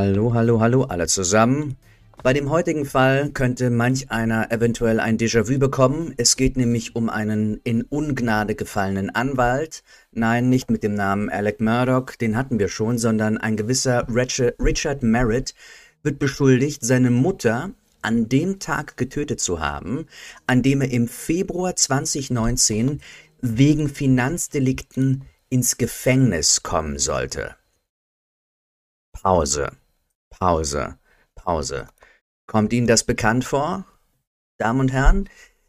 Hallo, hallo, hallo alle zusammen. Bei dem heutigen Fall könnte manch einer eventuell ein Déjà-vu bekommen. Es geht nämlich um einen in Ungnade gefallenen Anwalt. Nein, nicht mit dem Namen Alec Murdoch, den hatten wir schon, sondern ein gewisser Richard Merritt wird beschuldigt, seine Mutter an dem Tag getötet zu haben, an dem er im Februar 2019 wegen Finanzdelikten ins Gefängnis kommen sollte. Pause, Pause, Pause. Kommt Ihnen das bekannt vor? Damen und Herren,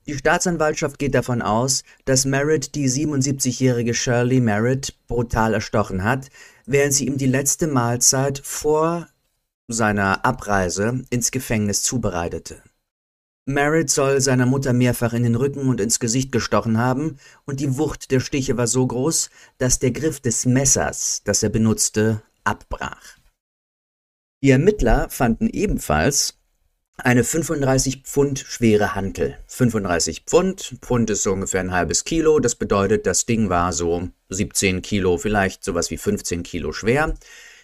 die Staatsanwaltschaft geht davon aus, dass Merritt die 77-jährige Shirley Merritt brutal erstochen hat, während sie ihm die letzte Mahlzeit vor seiner Abreise ins Gefängnis zubereitete. Merritt soll seiner Mutter mehrfach in den Rücken und ins Gesicht gestochen haben, und die Wucht der Stiche war so groß, dass der Griff des Messers, das er benutzte, abbrach. Die Ermittler fanden ebenfalls eine 35 Pfund schwere Hantel. 35 Pfund, Pfund ist so ungefähr ein halbes Kilo, das bedeutet, das Ding war so 17 Kilo, vielleicht sowas wie 15 Kilo schwer,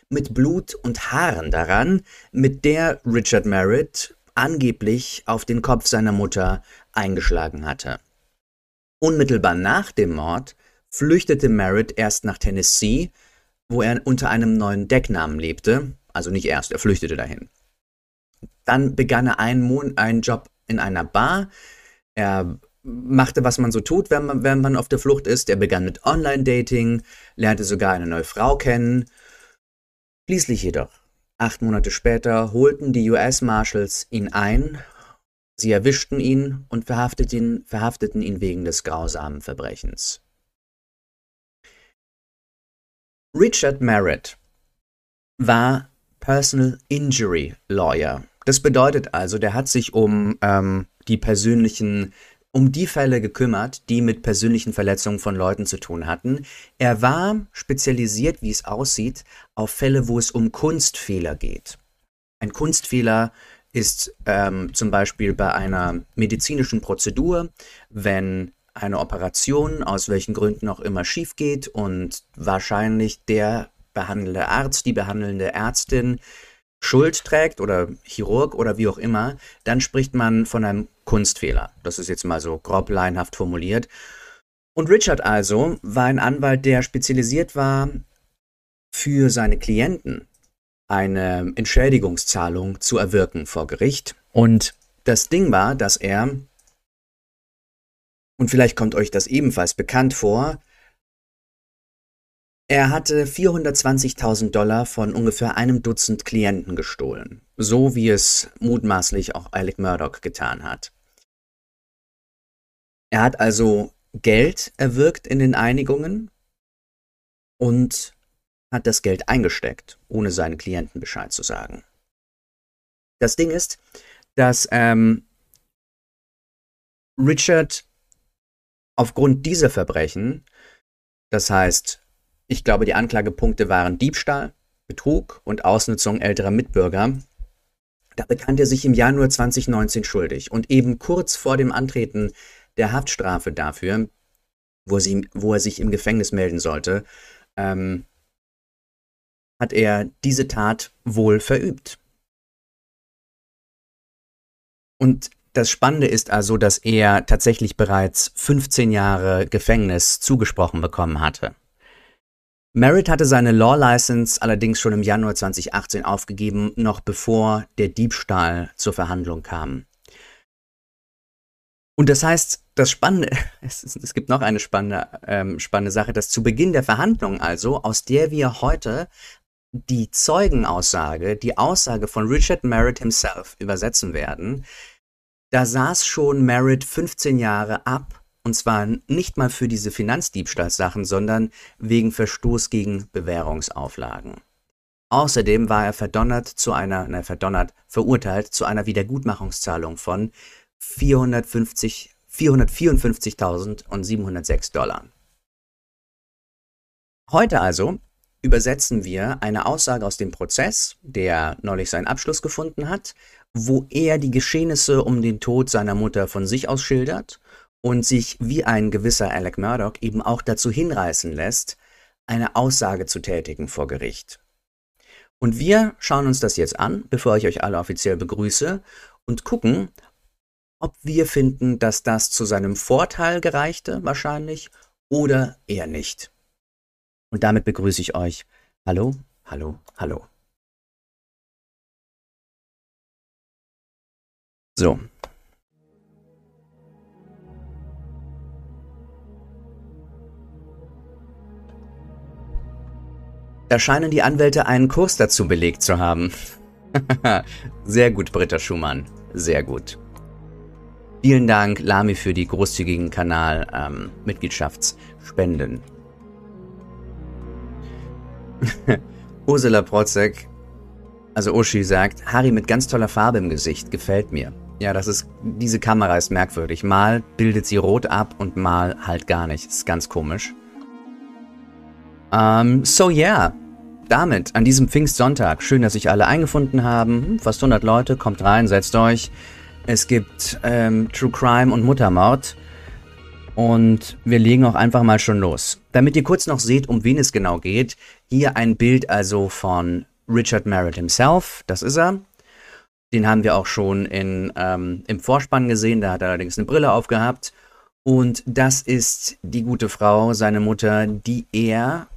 mit Blut und Haaren daran, mit der Richard Merritt angeblich auf den Kopf seiner Mutter eingeschlagen hatte. Unmittelbar nach dem Mord flüchtete Merritt erst nach Tennessee, wo er unter einem neuen Decknamen lebte, also nicht erst, er flüchtete dahin. Dann begann er einen, Mon einen Job in einer Bar. Er machte, was man so tut, wenn man, wenn man auf der Flucht ist. Er begann mit Online-Dating, lernte sogar eine neue Frau kennen. Schließlich jedoch, acht Monate später, holten die US Marshals ihn ein. Sie erwischten ihn und verhafteten ihn, verhafteten ihn wegen des grausamen Verbrechens. Richard Merritt war Personal Injury Lawyer. Das bedeutet also, der hat sich um ähm, die persönlichen, um die Fälle gekümmert, die mit persönlichen Verletzungen von Leuten zu tun hatten. Er war spezialisiert, wie es aussieht, auf Fälle, wo es um Kunstfehler geht. Ein Kunstfehler ist ähm, zum Beispiel bei einer medizinischen Prozedur, wenn eine Operation aus welchen Gründen auch immer schief geht und wahrscheinlich der behandelnde Arzt, die behandelnde Ärztin Schuld trägt oder Chirurg oder wie auch immer, dann spricht man von einem Kunstfehler. Das ist jetzt mal so grob laienhaft formuliert. Und Richard also war ein Anwalt, der spezialisiert war, für seine Klienten eine Entschädigungszahlung zu erwirken vor Gericht. Und das Ding war, dass er, und vielleicht kommt euch das ebenfalls bekannt vor, er hatte 420.000 Dollar von ungefähr einem Dutzend Klienten gestohlen, so wie es mutmaßlich auch Alec Murdoch getan hat. Er hat also Geld erwirkt in den Einigungen und hat das Geld eingesteckt, ohne seinen Klienten Bescheid zu sagen. Das Ding ist, dass ähm, Richard aufgrund dieser Verbrechen, das heißt ich glaube, die Anklagepunkte waren Diebstahl, Betrug und Ausnutzung älterer Mitbürger. Da bekannte er sich im Januar 2019 schuldig und eben kurz vor dem Antreten der Haftstrafe dafür, wo, sie, wo er sich im Gefängnis melden sollte, ähm, hat er diese Tat wohl verübt. Und das Spannende ist also, dass er tatsächlich bereits 15 Jahre Gefängnis zugesprochen bekommen hatte. Merritt hatte seine Law License allerdings schon im Januar 2018 aufgegeben, noch bevor der Diebstahl zur Verhandlung kam. Und das heißt, das Spannende, es, es gibt noch eine spannende, ähm, spannende Sache, dass zu Beginn der Verhandlung also, aus der wir heute die Zeugenaussage, die Aussage von Richard Merritt himself übersetzen werden, da saß schon Merritt 15 Jahre ab und zwar nicht mal für diese Finanzdiebstahlsachen, sondern wegen Verstoß gegen Bewährungsauflagen. Außerdem war er verdonnert zu einer, nein, verdonnert, verurteilt zu einer Wiedergutmachungszahlung von 450, 454.706 Dollar. Heute also übersetzen wir eine Aussage aus dem Prozess, der neulich seinen Abschluss gefunden hat, wo er die Geschehnisse um den Tod seiner Mutter von sich aus schildert und sich wie ein gewisser Alec Murdoch eben auch dazu hinreißen lässt, eine Aussage zu tätigen vor Gericht. Und wir schauen uns das jetzt an, bevor ich euch alle offiziell begrüße und gucken, ob wir finden, dass das zu seinem Vorteil gereichte, wahrscheinlich, oder eher nicht. Und damit begrüße ich euch. Hallo, hallo, hallo. So. Da scheinen die Anwälte einen Kurs dazu belegt zu haben. Sehr gut, Britta Schumann. Sehr gut. Vielen Dank, Lami, für die großzügigen Kanal-Mitgliedschaftsspenden. Ähm, Ursula Protzek, also Uschi sagt, Harry mit ganz toller Farbe im Gesicht, gefällt mir. Ja, das ist, diese Kamera ist merkwürdig. Mal bildet sie rot ab und mal halt gar nicht. Ist ganz komisch. Um, ähm, so yeah. Damit, an diesem Pfingstsonntag, schön, dass sich alle eingefunden haben. Hm, fast 100 Leute, kommt rein, setzt euch. Es gibt ähm, True Crime und Muttermord. Und wir legen auch einfach mal schon los. Damit ihr kurz noch seht, um wen es genau geht, hier ein Bild also von Richard Merritt himself. Das ist er. Den haben wir auch schon in, ähm, im Vorspann gesehen. Da hat er allerdings eine Brille aufgehabt. Und das ist die gute Frau, seine Mutter, die er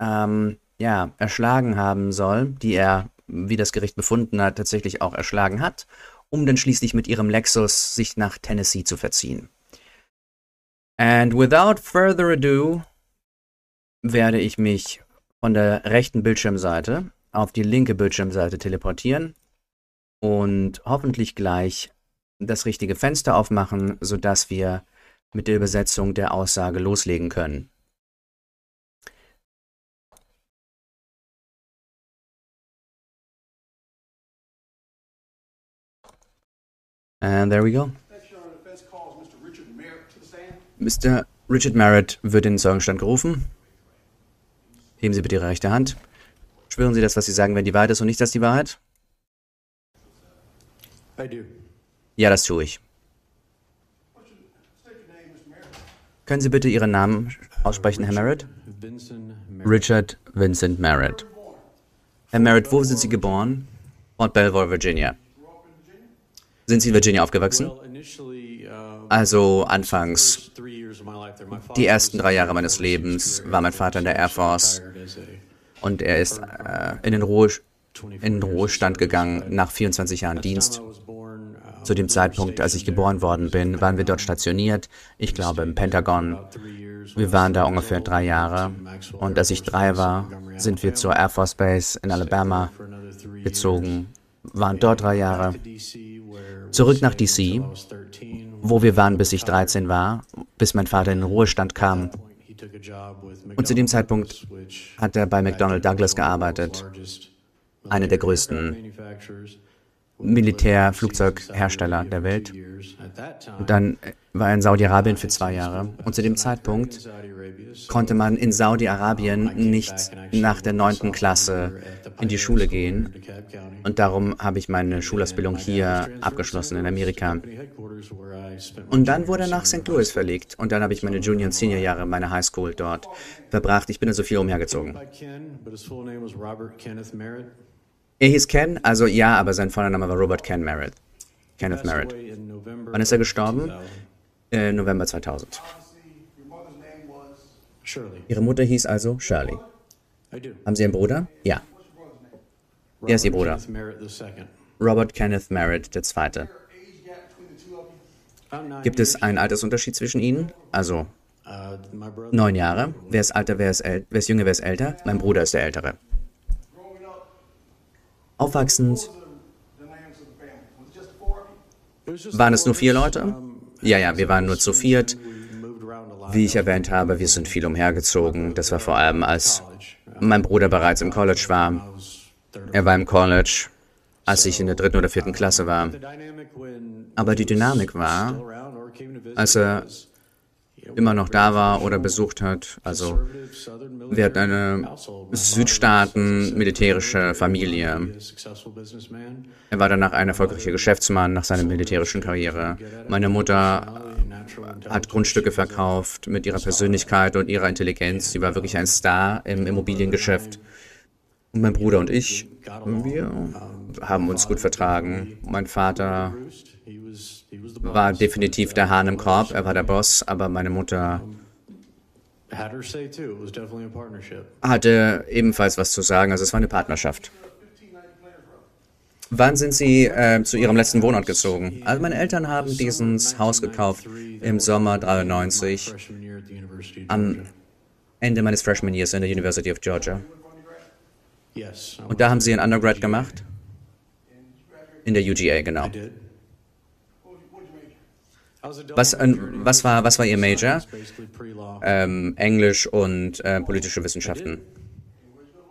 ähm, ja, erschlagen haben soll, die er, wie das Gericht befunden hat, tatsächlich auch erschlagen hat um dann schließlich mit ihrem Lexus sich nach Tennessee zu verziehen. And without further ado werde ich mich von der rechten Bildschirmseite auf die linke Bildschirmseite teleportieren und hoffentlich gleich das richtige Fenster aufmachen, sodass wir mit der Übersetzung der Aussage loslegen können. And there we go. Mr. Richard Merritt wird in den Zeugenstand gerufen. Heben Sie bitte Ihre rechte Hand. Schwören Sie das, was Sie sagen, wenn die Wahrheit ist und nicht das die Wahrheit? Ja, das tue ich. Können Sie bitte Ihren Namen aussprechen, Herr Merritt? Richard Vincent Merritt. Herr Merritt, wo sind Sie geboren? Fort Belvoir, Virginia. Sind Sie in Virginia aufgewachsen? Also anfangs, die ersten drei Jahre meines Lebens war mein Vater in der Air Force und er ist äh, in, den Ruhe, in den Ruhestand gegangen nach 24 Jahren Dienst. Zu dem Zeitpunkt, als ich geboren worden bin, waren wir dort stationiert, ich glaube im Pentagon. Wir waren da ungefähr drei Jahre und als ich drei war, sind wir zur Air Force Base in Alabama gezogen, waren dort drei Jahre zurück nach DC, wo wir waren, bis ich 13 war, bis mein Vater in den Ruhestand kam. Und zu dem Zeitpunkt hat er bei McDonnell Douglas gearbeitet, einer der größten Militärflugzeughersteller der Welt. Und dann war er in Saudi-Arabien für zwei Jahre. Und zu dem Zeitpunkt konnte man in Saudi-Arabien nicht nach der neunten Klasse in die Schule gehen. Und darum habe ich meine Schulausbildung hier abgeschlossen in Amerika. Und dann wurde er nach St. Louis verlegt. Und dann habe ich meine Junior- und Senior-Jahre meine Highschool dort verbracht. Ich bin also viel umhergezogen. Er hieß Ken, also ja, aber sein Vorname war Robert Ken Merritt. Kenneth Merritt. Wann ist er gestorben? Äh, November 2000. Ihre Mutter hieß also Shirley. Haben Sie einen Bruder? Ja. Er ist Ihr Bruder. Robert Kenneth Merritt II. Gibt es einen Altersunterschied zwischen Ihnen? Also neun Jahre. Wer ist älter, wer ist, wer ist jünger, wer ist älter? Mein Bruder ist der Ältere. Aufwachsend. Waren es nur vier Leute? Ja, ja, wir waren nur zu viert. Wie ich erwähnt habe, wir sind viel umhergezogen. Das war vor allem, als mein Bruder bereits im College war. Er war im College, als ich in der dritten oder vierten Klasse war. Aber die Dynamik war, als er immer noch da war oder besucht hat. Also wir hatten eine Südstaaten militärische Familie. Er war danach ein erfolgreicher Geschäftsmann nach seiner militärischen Karriere. Meine Mutter hat Grundstücke verkauft mit ihrer Persönlichkeit und ihrer Intelligenz. Sie war wirklich ein Star im Immobiliengeschäft. Und mein Bruder und ich, wir haben uns gut vertragen. Mein Vater war definitiv der Hahn im Korb, er war der Boss, aber meine Mutter hatte ebenfalls was zu sagen, also es war eine Partnerschaft. Wann sind Sie äh, zu Ihrem letzten Wohnort gezogen? Also meine Eltern haben dieses Haus gekauft im Sommer 93, am Ende meines Freshman Years in der University of Georgia. Und da haben Sie ein Undergrad gemacht? In der UGA, genau. Was, was, war, was war Ihr Major? Ähm, Englisch und äh, politische Wissenschaften.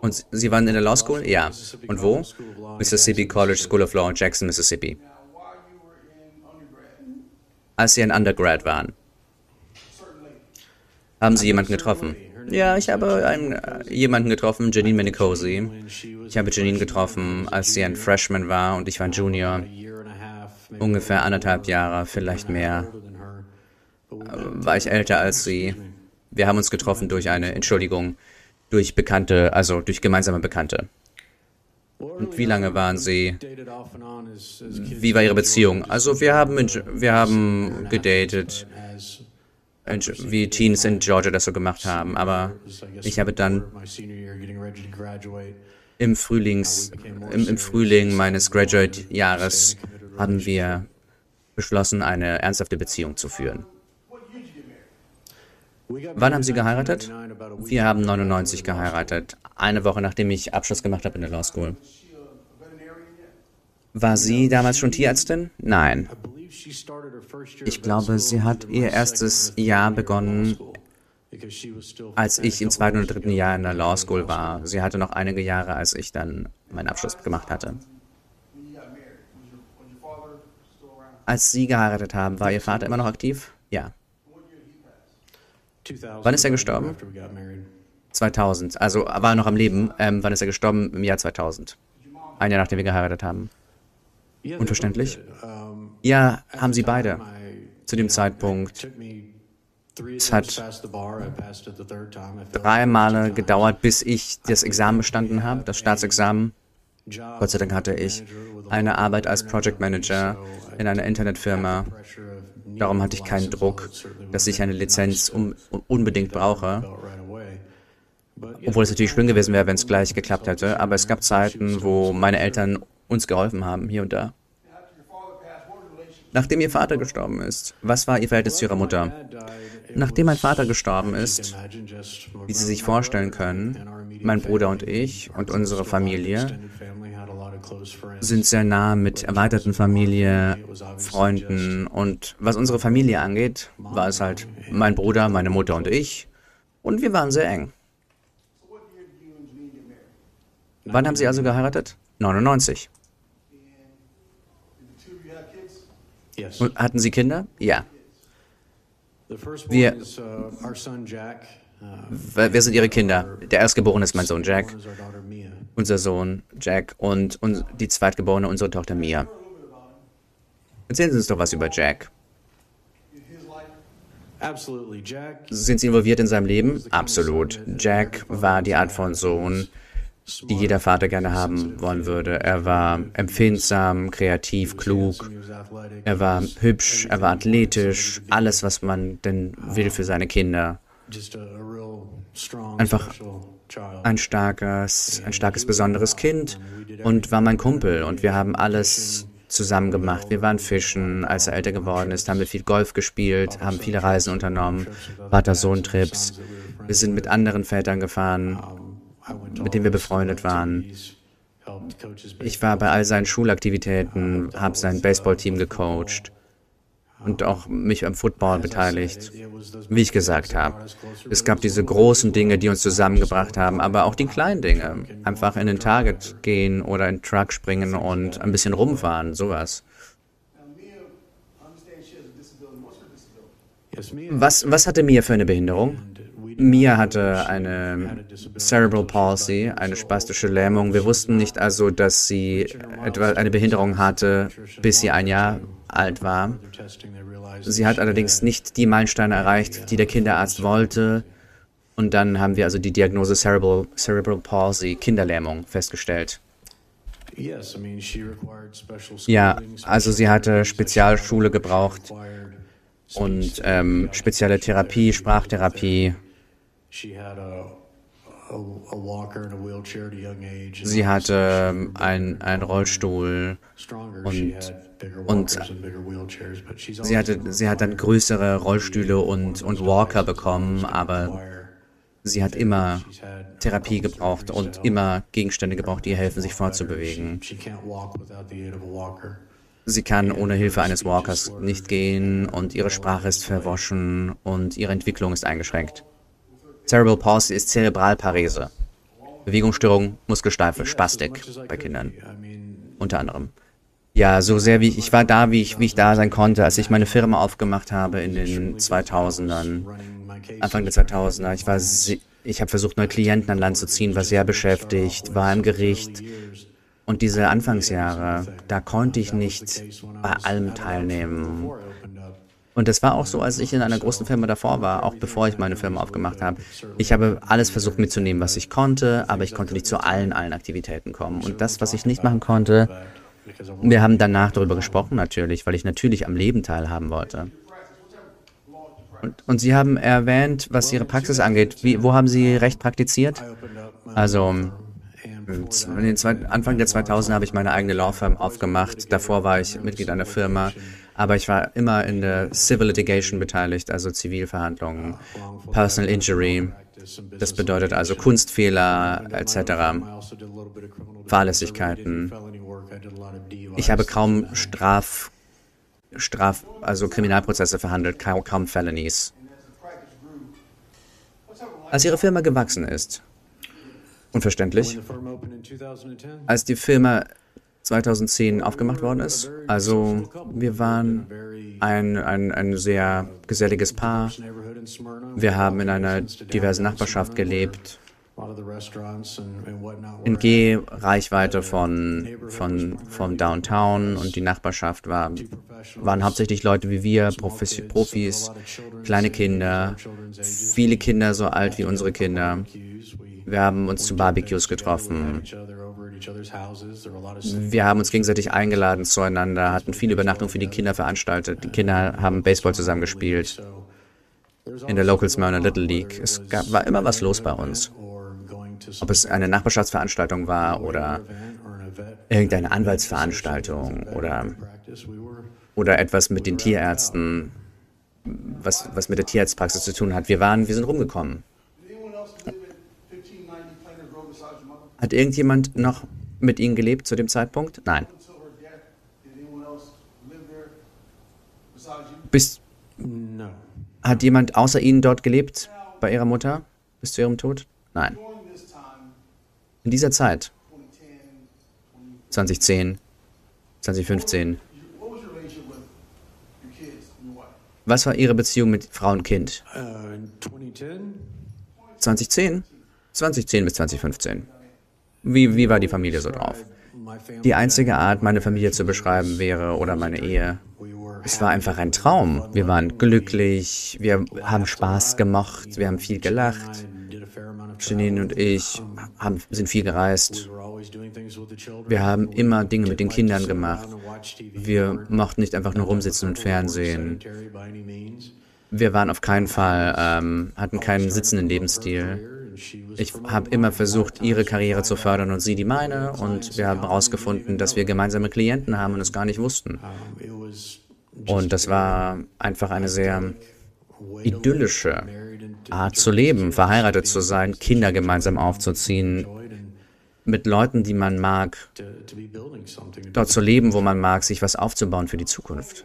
Und Sie waren in der Law School? Ja. Und wo? Mississippi College School of Law in Jackson, Mississippi. Als Sie ein Undergrad waren, haben Sie jemanden getroffen? Ja, ich habe einen, äh, jemanden getroffen, Janine Menicosi. Ich habe Janine getroffen, als sie ein Freshman war und ich war ein Junior. Ungefähr anderthalb Jahre, vielleicht mehr. Äh, war ich älter als sie. Wir haben uns getroffen durch eine, Entschuldigung, durch Bekannte, also durch gemeinsame Bekannte. Und wie lange waren Sie? Wie war Ihre Beziehung? Also wir haben, wir haben gedatet, wie Teens in Georgia das so gemacht haben. Aber ich habe dann im, Frühlings, im, im Frühling meines Graduate-Jahres haben wir beschlossen, eine ernsthafte Beziehung zu führen. Wann haben Sie geheiratet? Wir haben 99 geheiratet, eine Woche nachdem ich Abschluss gemacht habe in der Law School. War sie damals schon Tierärztin? Nein. Ich glaube, sie hat ihr erstes Jahr begonnen, als ich im zweiten oder dritten Jahr in der Law School war. Sie hatte noch einige Jahre, als ich dann meinen Abschluss gemacht hatte. Als Sie geheiratet haben, war Ihr Vater immer noch aktiv? Ja. Wann ist er gestorben? 2000. Also war er noch am Leben. Ähm, wann ist er gestorben? Im Jahr 2000. Ein Jahr nachdem wir geheiratet haben. Unverständlich? Ja, haben sie beide. Zu dem Zeitpunkt. Es hat drei Male gedauert, bis ich das Examen bestanden habe, das Staatsexamen. Gott sei Dank hatte ich eine Arbeit als Project Manager in einer Internetfirma. Darum hatte ich keinen Druck, dass ich eine Lizenz um, unbedingt brauche. Obwohl es natürlich schön gewesen wäre, wenn es gleich geklappt hätte. Aber es gab Zeiten, wo meine Eltern uns geholfen haben, hier und da. Nachdem ihr Vater gestorben ist, was war ihr Verhältnis zu ihrer Mutter? Nachdem mein Vater gestorben ist, wie Sie sich vorstellen können, mein Bruder und ich und unsere Familie sind sehr nah mit erweiterten Familie, Freunden und was unsere Familie angeht, war es halt mein Bruder, meine Mutter und ich und wir waren sehr eng. Wann haben Sie also geheiratet? 99. Und hatten Sie Kinder? Ja. Wir, wer sind Ihre Kinder? Der Erstgeborene ist mein Sohn Jack, unser Sohn Jack und, und die Zweitgeborene, unsere Tochter Mia. Erzählen Sie uns doch was über Jack. Sind Sie involviert in seinem Leben? Absolut. Jack war die Art von Sohn, die jeder Vater gerne haben wollen würde. Er war empfindsam, kreativ, klug. Er war hübsch, er war athletisch, alles, was man denn will für seine Kinder. Einfach ein starkes, ein starkes, besonderes Kind und war mein Kumpel und wir haben alles zusammen gemacht. Wir waren fischen. Als er älter geworden ist, haben wir viel Golf gespielt, haben viele Reisen unternommen, Vater-Sohn-Trips. Wir sind mit anderen Vätern gefahren mit dem wir befreundet waren. Ich war bei all seinen Schulaktivitäten, habe sein Baseballteam gecoacht und auch mich am Football beteiligt. Wie ich gesagt habe, es gab diese großen Dinge, die uns zusammengebracht haben, aber auch die kleinen Dinge. Einfach in den Target gehen oder in den Truck springen und ein bisschen rumfahren, sowas. Was, was hatte Mia für eine Behinderung? Mia hatte eine Cerebral Palsy, eine spastische Lähmung. Wir wussten nicht also, dass sie etwa eine Behinderung hatte, bis sie ein Jahr alt war. Sie hat allerdings nicht die Meilensteine erreicht, die der Kinderarzt wollte. Und dann haben wir also die Diagnose Cerebral, Cerebral Palsy, Kinderlähmung, festgestellt. Ja, also sie hatte Spezialschule gebraucht und ähm, spezielle Therapie, Sprachtherapie. Sie hatte einen, einen Rollstuhl und, und sie, hatte, sie hat dann größere Rollstühle und, und Walker bekommen, aber sie hat immer Therapie gebraucht und immer Gegenstände gebraucht, die ihr helfen, sich fortzubewegen. Sie kann ohne Hilfe eines Walkers nicht gehen und ihre Sprache ist verwaschen und ihre Entwicklung ist eingeschränkt. Cerebral Palsy ist Zerebralparese. Bewegungsstörung, Muskelsteife, Spastik bei Kindern. Unter anderem. Ja, so sehr wie ich, ich war da, wie ich, wie ich da sein konnte, als ich meine Firma aufgemacht habe in den 2000ern, Anfang der 2000er. Ich war, ich habe versucht, neue Klienten an Land zu ziehen, war sehr beschäftigt, war im Gericht. Und diese Anfangsjahre, da konnte ich nicht bei allem teilnehmen. Und das war auch so, als ich in einer großen Firma davor war, auch bevor ich meine Firma aufgemacht habe. Ich habe alles versucht mitzunehmen, was ich konnte, aber ich konnte nicht zu allen, allen Aktivitäten kommen. Und das, was ich nicht machen konnte, wir haben danach darüber gesprochen natürlich, weil ich natürlich am Leben teilhaben wollte. Und, und Sie haben erwähnt, was Ihre Praxis angeht. Wie, wo haben Sie Recht praktiziert? Also, Anfang der 2000er habe ich meine eigene Law Firm aufgemacht. Davor war ich Mitglied einer Firma. Aber ich war immer in der Civil Litigation beteiligt, also Zivilverhandlungen, Personal Injury. Das bedeutet also Kunstfehler etc., Fahrlässigkeiten. Ich habe kaum Straf, Straf, also Kriminalprozesse verhandelt, kaum, kaum Felonies. Als Ihre Firma gewachsen ist, unverständlich, als die Firma 2010 aufgemacht worden ist. Also wir waren ein, ein, ein sehr geselliges Paar. Wir haben in einer diversen Nachbarschaft gelebt. In Gehreichweite von, von, vom Downtown und die Nachbarschaft war, waren hauptsächlich Leute wie wir, Profis, Profis, kleine Kinder, viele Kinder so alt wie unsere Kinder. Wir haben uns zu Barbecues getroffen. Wir haben uns gegenseitig eingeladen zueinander, hatten viele Übernachtungen für die Kinder veranstaltet. Die Kinder haben Baseball zusammengespielt in der Local Smyrna Little League. Es gab, war immer was los bei uns. Ob es eine Nachbarschaftsveranstaltung war oder irgendeine Anwaltsveranstaltung oder, oder etwas mit den Tierärzten, was, was mit der Tierarztpraxis zu tun hat. Wir waren, wir sind rumgekommen. Hat irgendjemand noch mit Ihnen gelebt zu dem Zeitpunkt? Nein. Bis, hat jemand außer Ihnen dort gelebt, bei Ihrer Mutter, bis zu Ihrem Tod? Nein. In dieser Zeit, 2010, 2015, was war Ihre Beziehung mit Frau und Kind? 2010? 2010 bis 2015. Wie, wie war die Familie so drauf? Die einzige Art, meine Familie zu beschreiben wäre, oder meine Ehe, es war einfach ein Traum. Wir waren glücklich, wir haben Spaß gemacht, wir haben viel gelacht. Janine und ich haben, sind viel gereist. Wir haben immer Dinge mit den Kindern gemacht. Wir mochten nicht einfach nur rumsitzen und Fernsehen. Wir waren auf keinen Fall, ähm, hatten keinen sitzenden Lebensstil. Ich habe immer versucht, ihre Karriere zu fördern und sie die meine. Und wir haben herausgefunden, dass wir gemeinsame Klienten haben und es gar nicht wussten. Und das war einfach eine sehr idyllische Art zu leben, verheiratet zu sein, Kinder gemeinsam aufzuziehen, mit Leuten, die man mag, dort zu leben, wo man mag, sich was aufzubauen für die Zukunft.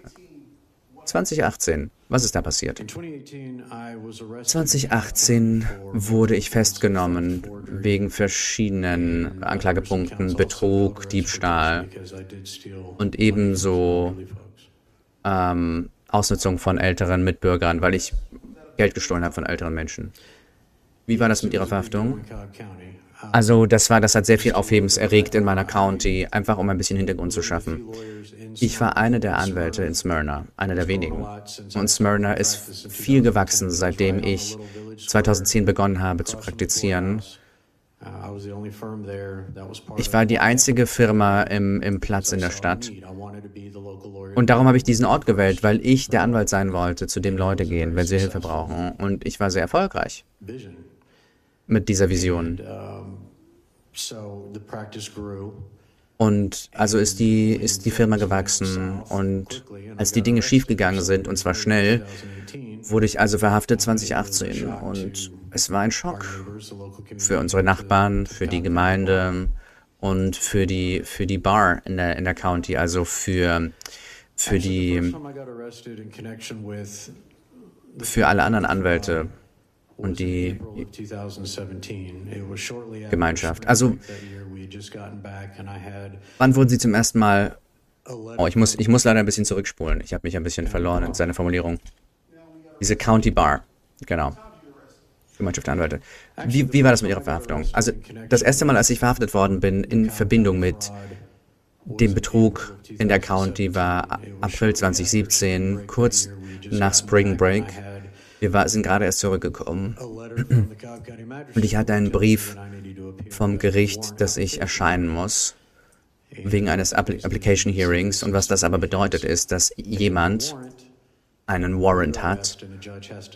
2018, was ist da passiert? 2018 wurde ich festgenommen wegen verschiedenen Anklagepunkten, Betrug, Diebstahl und ebenso ähm, Ausnutzung von älteren Mitbürgern, weil ich Geld gestohlen habe von älteren Menschen. Wie war das mit Ihrer Verhaftung? Also das war, das hat sehr viel Aufhebens erregt in meiner County, einfach um ein bisschen Hintergrund zu schaffen. Ich war einer der Anwälte in Smyrna, einer der wenigen. Und Smyrna ist viel gewachsen, seitdem ich 2010 begonnen habe zu praktizieren. Ich war die einzige Firma im, im Platz in der Stadt. Und darum habe ich diesen Ort gewählt, weil ich der Anwalt sein wollte, zu dem Leute gehen, wenn sie Hilfe brauchen. Und ich war sehr erfolgreich mit dieser Vision. Und also ist die, ist die Firma gewachsen und als die Dinge schiefgegangen sind, und zwar schnell, wurde ich also verhaftet 2018 und es war ein Schock für unsere Nachbarn, für die Gemeinde und für die, für die Bar in der, in der County, also für, für die, für alle anderen Anwälte und die Gemeinschaft. Also, wann wurden Sie zum ersten Mal... Oh, ich muss, ich muss leider ein bisschen zurückspulen. Ich habe mich ein bisschen verloren in seiner Formulierung. Diese County Bar, genau. Gemeinschaft der Anwälte. Wie, wie war das mit Ihrer Verhaftung? Also, das erste Mal, als ich verhaftet worden bin, in Verbindung mit dem Betrug in der County, war April 2017, kurz nach Spring Break. Wir war, sind gerade erst zurückgekommen und ich hatte einen Brief vom Gericht, dass ich erscheinen muss wegen eines Application Hearings. Und was das aber bedeutet, ist, dass jemand einen Warrant hat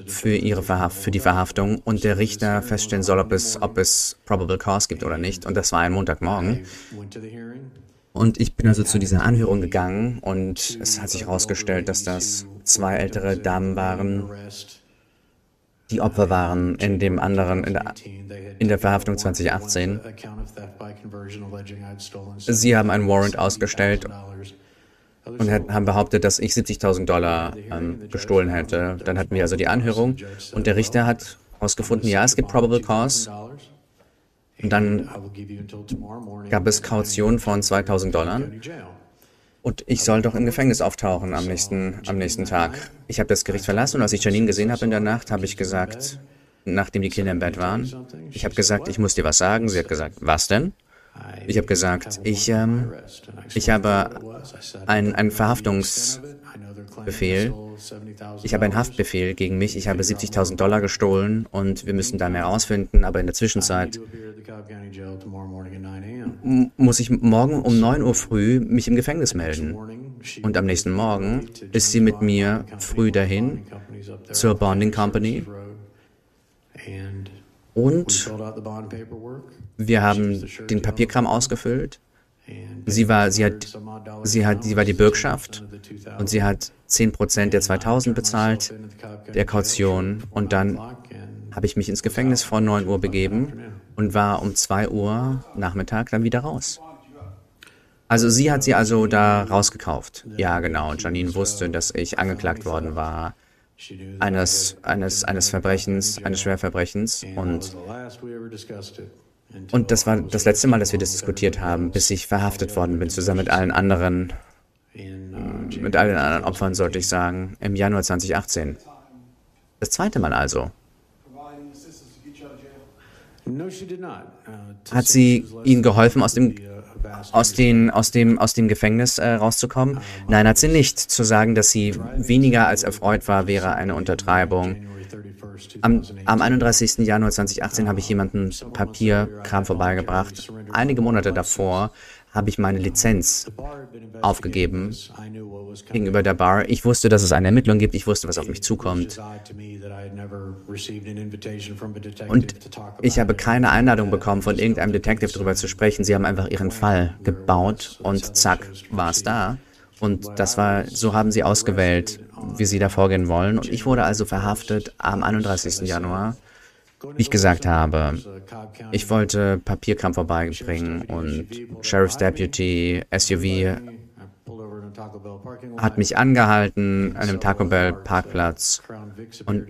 für, ihre Verhaft, für die Verhaftung und der Richter feststellen soll, ob es, ob es Probable Cause gibt oder nicht. Und das war ein Montagmorgen. Und ich bin also zu dieser Anhörung gegangen und es hat sich herausgestellt, dass das zwei ältere Damen waren, die Opfer waren in dem anderen, in der, in der Verhaftung 2018. Sie haben einen Warrant ausgestellt und haben behauptet, dass ich 70.000 Dollar ähm, gestohlen hätte. Dann hatten wir also die Anhörung und der Richter hat herausgefunden, ja, es gibt Probable Cause. Und dann gab es Kaution von 2.000 Dollar. Und ich soll doch im Gefängnis auftauchen am nächsten, am nächsten Tag. Ich habe das Gericht verlassen und als ich Janine gesehen habe in der Nacht, habe ich gesagt, nachdem die Kinder im Bett waren, ich habe gesagt, ich muss dir was sagen. Sie hat gesagt, was denn? Ich habe gesagt, ich, ähm, ich habe einen Verhaftungsbefehl. Ich habe einen Haftbefehl gegen mich. Ich habe 70.000 Dollar gestohlen und wir müssen da mehr rausfinden. Aber in der Zwischenzeit muss ich morgen um 9 Uhr früh mich im Gefängnis melden. Und am nächsten Morgen ist sie mit mir früh dahin zur Bonding Company und wir haben den Papierkram ausgefüllt. Sie war, sie hat, sie hat, sie war die Bürgschaft und sie hat 10% der 2000 bezahlt, der Kaution. Und dann habe ich mich ins Gefängnis vor 9 Uhr begeben und war um 2 Uhr Nachmittag dann wieder raus. Also sie hat sie also da rausgekauft. Ja, genau. Janine wusste, dass ich angeklagt worden war eines, eines, eines Verbrechens, eines Schwerverbrechens. Und, und das war das letzte Mal, dass wir das diskutiert haben, bis ich verhaftet worden bin, zusammen mit allen anderen, mit allen anderen Opfern, sollte ich sagen, im Januar 2018. Das zweite Mal also. Hat sie ihnen geholfen, aus dem aus, den, aus, dem, aus dem Gefängnis äh, rauszukommen? Nein, hat sie nicht. Zu sagen, dass sie weniger als erfreut war, wäre eine Untertreibung. Am, am 31. Januar 2018 habe ich jemanden Papierkram vorbeigebracht. Einige Monate davor habe ich meine Lizenz aufgegeben gegenüber der Bar. Ich wusste, dass es eine Ermittlung gibt. Ich wusste, was auf mich zukommt. Und ich habe keine Einladung bekommen, von irgendeinem Detective darüber zu sprechen. Sie haben einfach ihren Fall gebaut und zack, war es da. Und das war, so haben sie ausgewählt, wie sie da vorgehen wollen. Und ich wurde also verhaftet am 31. Januar wie ich gesagt habe, ich wollte Papierkram vorbeibringen und Sheriff's Deputy, SUV hat mich angehalten an einem Taco Bell Parkplatz und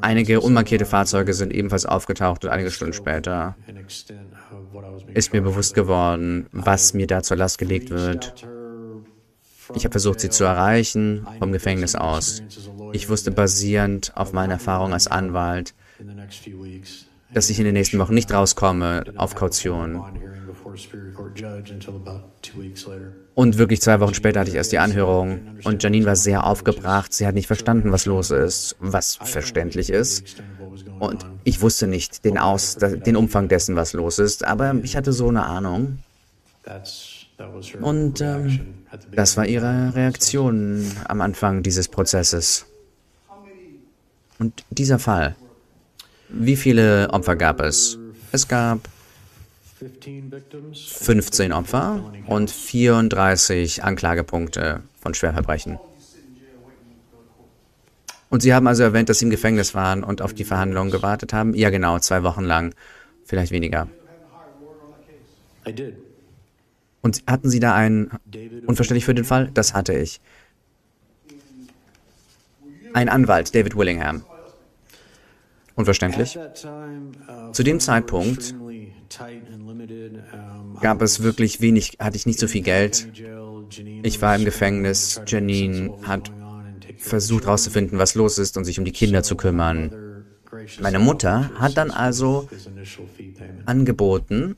einige unmarkierte Fahrzeuge sind ebenfalls aufgetaucht und einige Stunden später ist mir bewusst geworden, was mir da zur Last gelegt wird. Ich habe versucht, sie zu erreichen vom Gefängnis aus. Ich wusste basierend auf meiner Erfahrung als Anwalt, dass ich in den nächsten Wochen nicht rauskomme auf Kaution. Und wirklich zwei Wochen später hatte ich erst die Anhörung und Janine war sehr aufgebracht. Sie hat nicht verstanden, was los ist, was verständlich ist. Und ich wusste nicht den, Aus, den Umfang dessen, was los ist, aber ich hatte so eine Ahnung. Und ähm, das war ihre Reaktion am Anfang dieses Prozesses. Und dieser Fall, wie viele Opfer gab es? Es gab 15 Opfer und 34 Anklagepunkte von Schwerverbrechen. Und Sie haben also erwähnt, dass Sie im Gefängnis waren und auf die Verhandlungen gewartet haben? Ja, genau, zwei Wochen lang, vielleicht weniger. Und hatten Sie da einen unverständlich für den Fall? Das hatte ich. Ein Anwalt, David Willingham. Unverständlich. Zu dem Zeitpunkt gab es wirklich wenig, hatte ich nicht so viel Geld. Ich war im Gefängnis. Janine hat versucht herauszufinden, was los ist und sich um die Kinder zu kümmern. Meine Mutter hat dann also angeboten,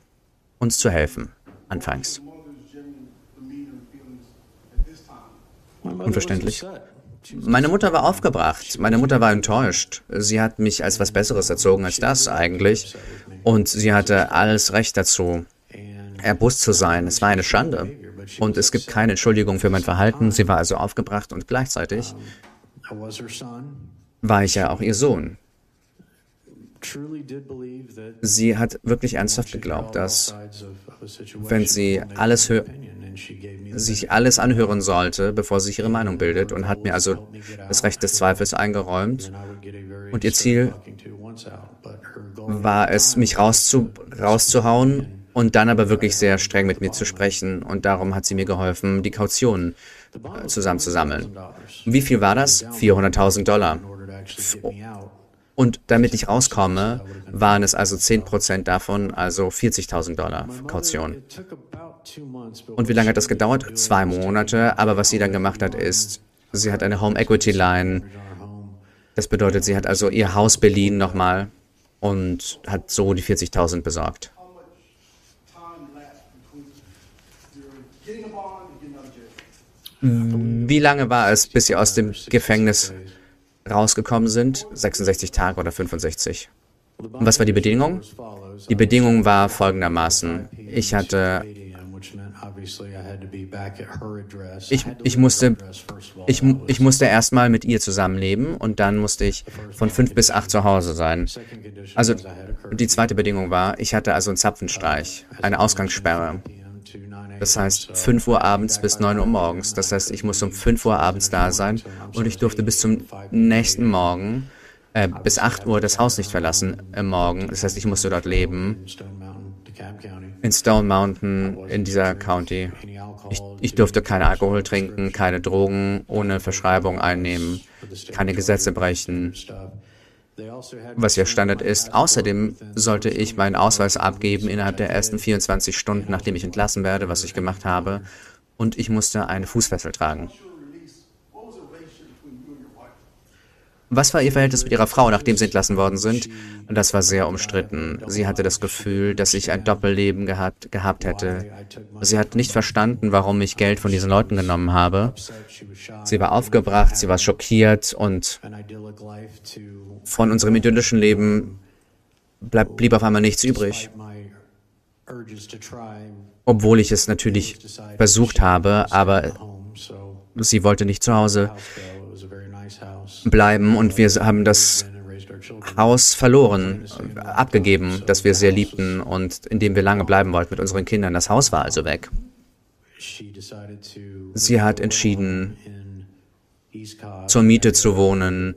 uns zu helfen, anfangs. Unverständlich. Meine Mutter war aufgebracht. Meine Mutter war enttäuscht. Sie hat mich als was Besseres erzogen als das eigentlich. Und sie hatte alles Recht dazu, erbost zu sein. Es war eine Schande. Und es gibt keine Entschuldigung für mein Verhalten. Sie war also aufgebracht und gleichzeitig war ich ja auch ihr Sohn. Sie hat wirklich ernsthaft geglaubt, dass wenn sie alles sich alles anhören sollte, bevor sie sich ihre Meinung bildet und hat mir also das Recht des Zweifels eingeräumt. Und ihr Ziel war es, mich rauszu, rauszuhauen und dann aber wirklich sehr streng mit mir zu sprechen. Und darum hat sie mir geholfen, die Kautionen äh, zusammenzusammeln. Wie viel war das? 400.000 Dollar. Und damit ich rauskomme, waren es also 10% davon, also 40.000 Dollar Kaution. Und wie lange hat das gedauert? Zwei Monate. Aber was sie dann gemacht hat, ist, sie hat eine Home Equity Line. Das bedeutet, sie hat also ihr Haus Berlin nochmal und hat so die 40.000 besorgt. Wie lange war es, bis Sie aus dem Gefängnis rausgekommen sind? 66 Tage oder 65? Und was war die Bedingung? Die Bedingung war folgendermaßen. Ich hatte ich, ich, musste, ich, ich musste erstmal mit ihr zusammenleben und dann musste ich von fünf bis acht zu Hause sein. Also die zweite Bedingung war, ich hatte also einen Zapfenstreich, eine Ausgangssperre. Das heißt 5 Uhr abends bis 9 Uhr morgens. Das heißt, ich musste um 5 Uhr abends da sein und ich durfte bis zum nächsten Morgen, äh, bis 8 Uhr das Haus nicht verlassen im Morgen. Das heißt, ich musste dort leben in Stone Mountain in dieser County. Ich, ich durfte keinen Alkohol trinken, keine Drogen ohne Verschreibung einnehmen, keine Gesetze brechen, was ja Standard ist. Außerdem sollte ich meinen Ausweis abgeben innerhalb der ersten 24 Stunden, nachdem ich entlassen werde, was ich gemacht habe. Und ich musste eine Fußfessel tragen. Was war Ihr Verhältnis mit Ihrer Frau, nachdem Sie entlassen worden sind? Das war sehr umstritten. Sie hatte das Gefühl, dass ich ein Doppelleben gehabt, gehabt hätte. Sie hat nicht verstanden, warum ich Geld von diesen Leuten genommen habe. Sie war aufgebracht, sie war schockiert und von unserem idyllischen Leben bleib, blieb auf einmal nichts übrig. Obwohl ich es natürlich versucht habe, aber sie wollte nicht zu Hause bleiben und wir haben das Haus verloren, abgegeben, das wir sehr liebten und in dem wir lange bleiben wollten mit unseren Kindern. Das Haus war also weg. Sie hat entschieden, zur Miete zu wohnen,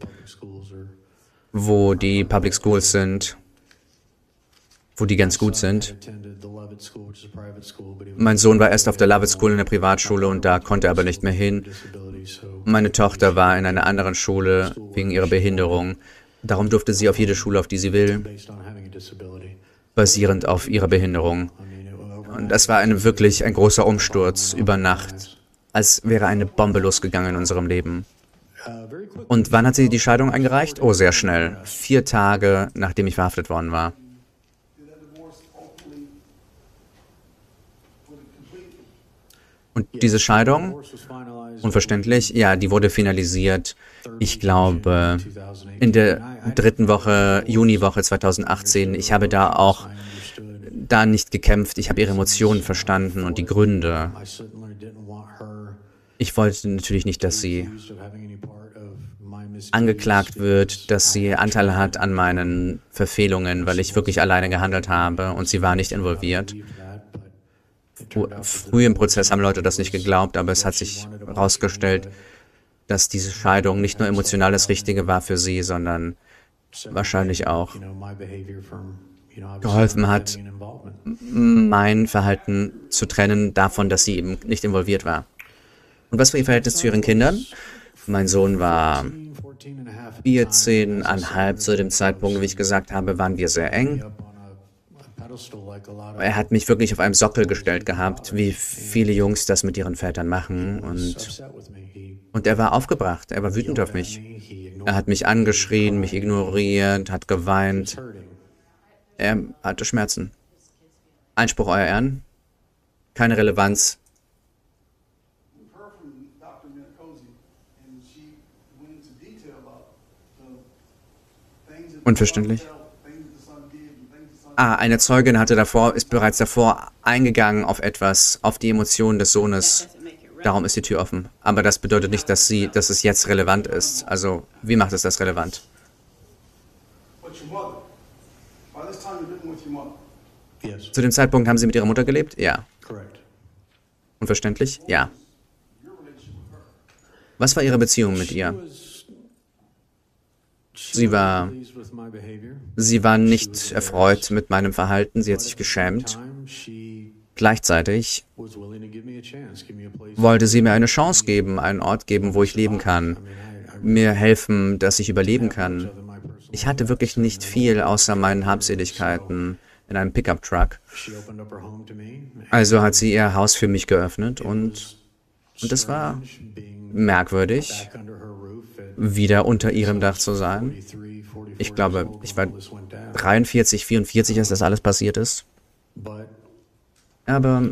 wo die Public Schools sind, wo die ganz gut sind. Mein Sohn war erst auf der Lovett School in der Privatschule und da konnte er aber nicht mehr hin. Meine Tochter war in einer anderen Schule wegen ihrer Behinderung. Darum durfte sie auf jede Schule, auf die sie will, basierend auf ihrer Behinderung. Und das war eine, wirklich ein großer Umsturz über Nacht, als wäre eine Bombe losgegangen in unserem Leben. Und wann hat sie die Scheidung eingereicht? Oh, sehr schnell. Vier Tage, nachdem ich verhaftet worden war. Und diese Scheidung unverständlich, ja, die wurde finalisiert, ich glaube, in der dritten Woche, Juniwoche 2018. Ich habe da auch da nicht gekämpft. Ich habe ihre Emotionen verstanden und die Gründe. Ich wollte natürlich nicht, dass sie angeklagt wird, dass sie Anteil hat an meinen Verfehlungen, weil ich wirklich alleine gehandelt habe und sie war nicht involviert. Früh im Prozess haben Leute das nicht geglaubt, aber es hat sich herausgestellt, dass diese Scheidung nicht nur emotional das Richtige war für sie, sondern wahrscheinlich auch geholfen hat, mein Verhalten zu trennen davon, dass sie eben nicht involviert war. Und was war ihr Verhältnis zu ihren Kindern? Mein Sohn war 14,5 zu dem Zeitpunkt, wie ich gesagt habe, waren wir sehr eng. Er hat mich wirklich auf einem Sockel gestellt gehabt, wie viele Jungs das mit ihren Vätern machen. Und, und er war aufgebracht, er war wütend auf mich. Er hat mich angeschrien, mich ignoriert, hat geweint. Er hatte Schmerzen. Einspruch, Euer Ehren. Keine Relevanz. Unverständlich. Ah, eine Zeugin hatte davor, ist bereits davor eingegangen auf etwas, auf die Emotionen des Sohnes. Darum ist die Tür offen. Aber das bedeutet nicht, dass sie, dass es jetzt relevant ist. Also, wie macht es das relevant? Zu dem Zeitpunkt haben Sie mit Ihrer Mutter gelebt? Ja. Unverständlich? Ja. Was war Ihre Beziehung mit ihr? Sie war, sie war nicht erfreut mit meinem Verhalten, sie hat sich geschämt. Gleichzeitig wollte sie mir eine Chance geben, einen Ort geben, wo ich leben kann, mir helfen, dass ich überleben kann. Ich hatte wirklich nicht viel außer meinen Habseligkeiten in einem Pickup-Truck. Also hat sie ihr Haus für mich geöffnet und, und es war merkwürdig, wieder unter ihrem Dach zu sein. Ich glaube, ich war 43, 44, als das alles passiert ist. Aber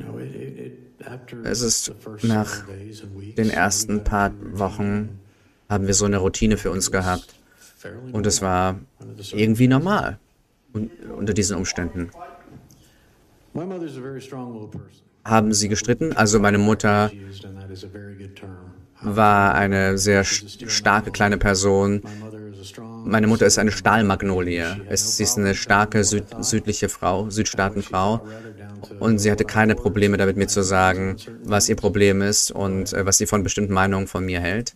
es ist nach den ersten paar Wochen haben wir so eine Routine für uns gehabt. Und es war irgendwie normal unter diesen Umständen. Haben Sie gestritten? Also meine Mutter war eine sehr starke kleine Person. Meine Mutter ist eine Stahlmagnolie. sie ist eine starke süd südliche Frau, Südstaatenfrau. Und sie hatte keine Probleme damit, mir zu sagen, was ihr Problem ist und äh, was sie von bestimmten Meinungen von mir hält.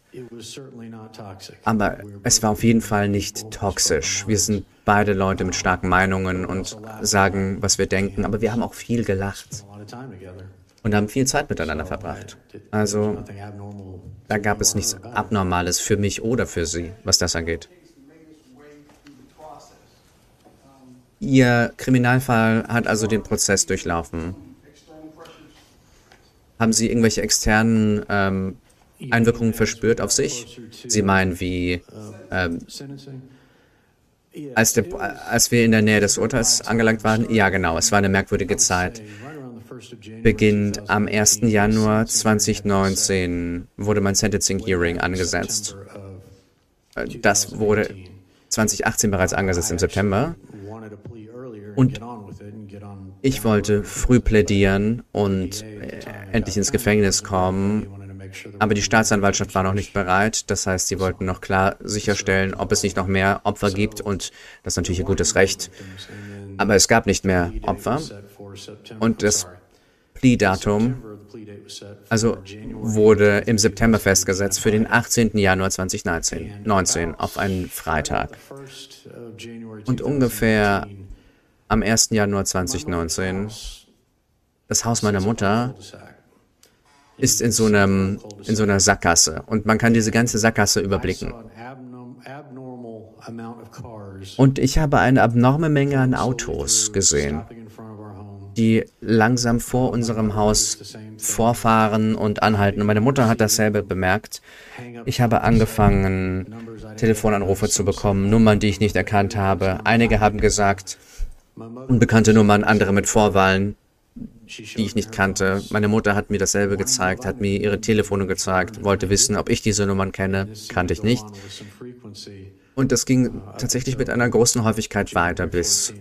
Aber es war auf jeden Fall nicht toxisch. Wir sind beide Leute mit starken Meinungen und sagen, was wir denken. Aber wir haben auch viel gelacht und haben viel Zeit miteinander verbracht. Also da gab es nichts Abnormales für mich oder für sie, was das angeht. Ihr Kriminalfall hat also den Prozess durchlaufen. Haben Sie irgendwelche externen ähm, Einwirkungen verspürt auf sich? Sie meinen wie, ähm, als, der, als wir in der Nähe des Urteils angelangt waren? Ja, genau, es war eine merkwürdige Zeit beginnt am 1. Januar 2019 wurde mein Sentencing Hearing angesetzt. Das wurde 2018 bereits angesetzt im September. Und ich wollte früh plädieren und äh, endlich ins Gefängnis kommen. Aber die Staatsanwaltschaft war noch nicht bereit. Das heißt, sie wollten noch klar sicherstellen, ob es nicht noch mehr Opfer gibt. Und das ist natürlich ein gutes Recht. Aber es gab nicht mehr Opfer. Und das Plea-Datum also wurde im September festgesetzt für den 18. Januar 2019 19, auf einen Freitag. Und ungefähr am 1. Januar 2019, das Haus meiner Mutter ist in so, einem, in so einer Sackgasse und man kann diese ganze Sackgasse überblicken. Und ich habe eine abnorme Menge an Autos gesehen die langsam vor unserem Haus vorfahren und anhalten. Und meine Mutter hat dasselbe bemerkt. Ich habe angefangen, Telefonanrufe zu bekommen, Nummern, die ich nicht erkannt habe. Einige haben gesagt, unbekannte Nummern, andere mit Vorwahlen. die ich nicht kannte. Meine Mutter hat mir dasselbe gezeigt, hat mir ihre Telefone gezeigt, wollte wissen, ob ich diese Nummern kenne, kannte ich nicht. Und das ging tatsächlich mit einer großen Häufigkeit weiter bis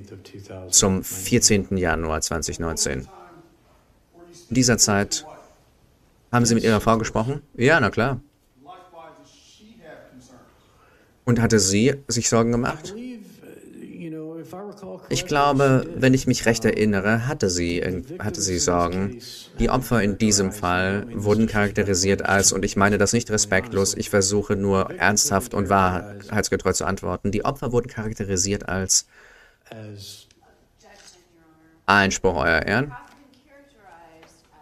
zum 14. Januar 2019. In dieser Zeit haben Sie mit Ihrer Frau gesprochen? Ja, na klar. Und hatte sie sich Sorgen gemacht? Ich glaube, wenn ich mich recht erinnere, hatte sie, hatte sie Sorgen. Die Opfer in diesem Fall wurden charakterisiert als, und ich meine das nicht respektlos, ich versuche nur ernsthaft und wahrheitsgetreu zu antworten, die Opfer wurden charakterisiert als Einspruch, Euer Ehren.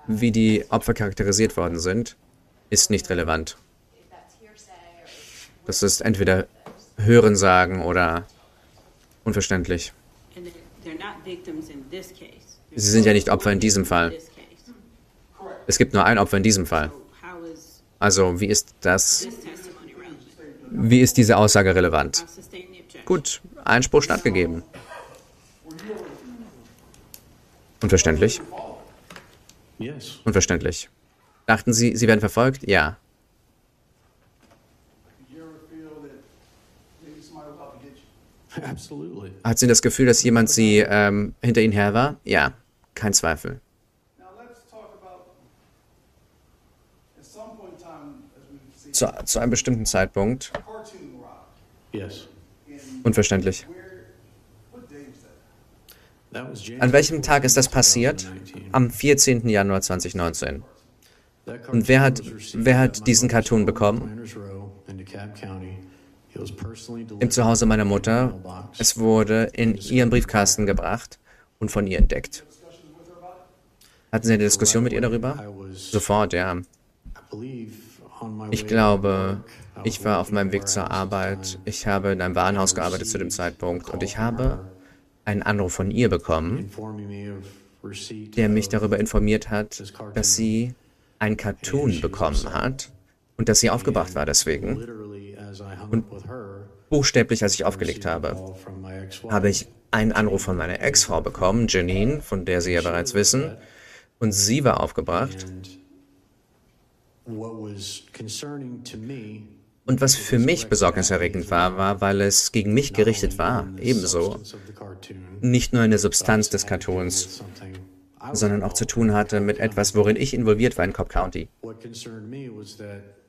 Wie die Opfer charakterisiert worden sind, ist nicht relevant. Das ist entweder Hörensagen oder unverständlich. Sie sind ja nicht Opfer in diesem Fall. Es gibt nur ein Opfer in diesem Fall. Also, wie ist das? Wie ist diese Aussage relevant? Gut, Einspruch stattgegeben. Unverständlich? Unverständlich. Dachten Sie, Sie werden verfolgt? Ja. Hat sie das Gefühl, dass jemand sie ähm, hinter ihnen her war? Ja, kein Zweifel. Zu, zu einem bestimmten Zeitpunkt. Unverständlich. An welchem Tag ist das passiert? Am 14. Januar 2019. Und wer hat, wer hat diesen Cartoon bekommen? Im Zuhause meiner Mutter. Es wurde in ihren Briefkasten gebracht und von ihr entdeckt. Hatten Sie eine Diskussion mit ihr darüber? Sofort, ja. Ich glaube, ich war auf meinem Weg zur Arbeit. Ich habe in einem Warenhaus gearbeitet zu dem Zeitpunkt und ich habe einen Anruf von ihr bekommen, der mich darüber informiert hat, dass sie ein Cartoon bekommen hat und dass sie aufgebracht war deswegen. Und buchstäblich, als ich aufgelegt habe, habe ich einen Anruf von meiner Ex-Frau bekommen, Janine, von der Sie ja bereits wissen. Und sie war aufgebracht. Und was für mich besorgniserregend war, war, weil es gegen mich gerichtet war, ebenso. Nicht nur in der Substanz des Cartoons, sondern auch zu tun hatte mit etwas, worin ich involviert war in Cobb County.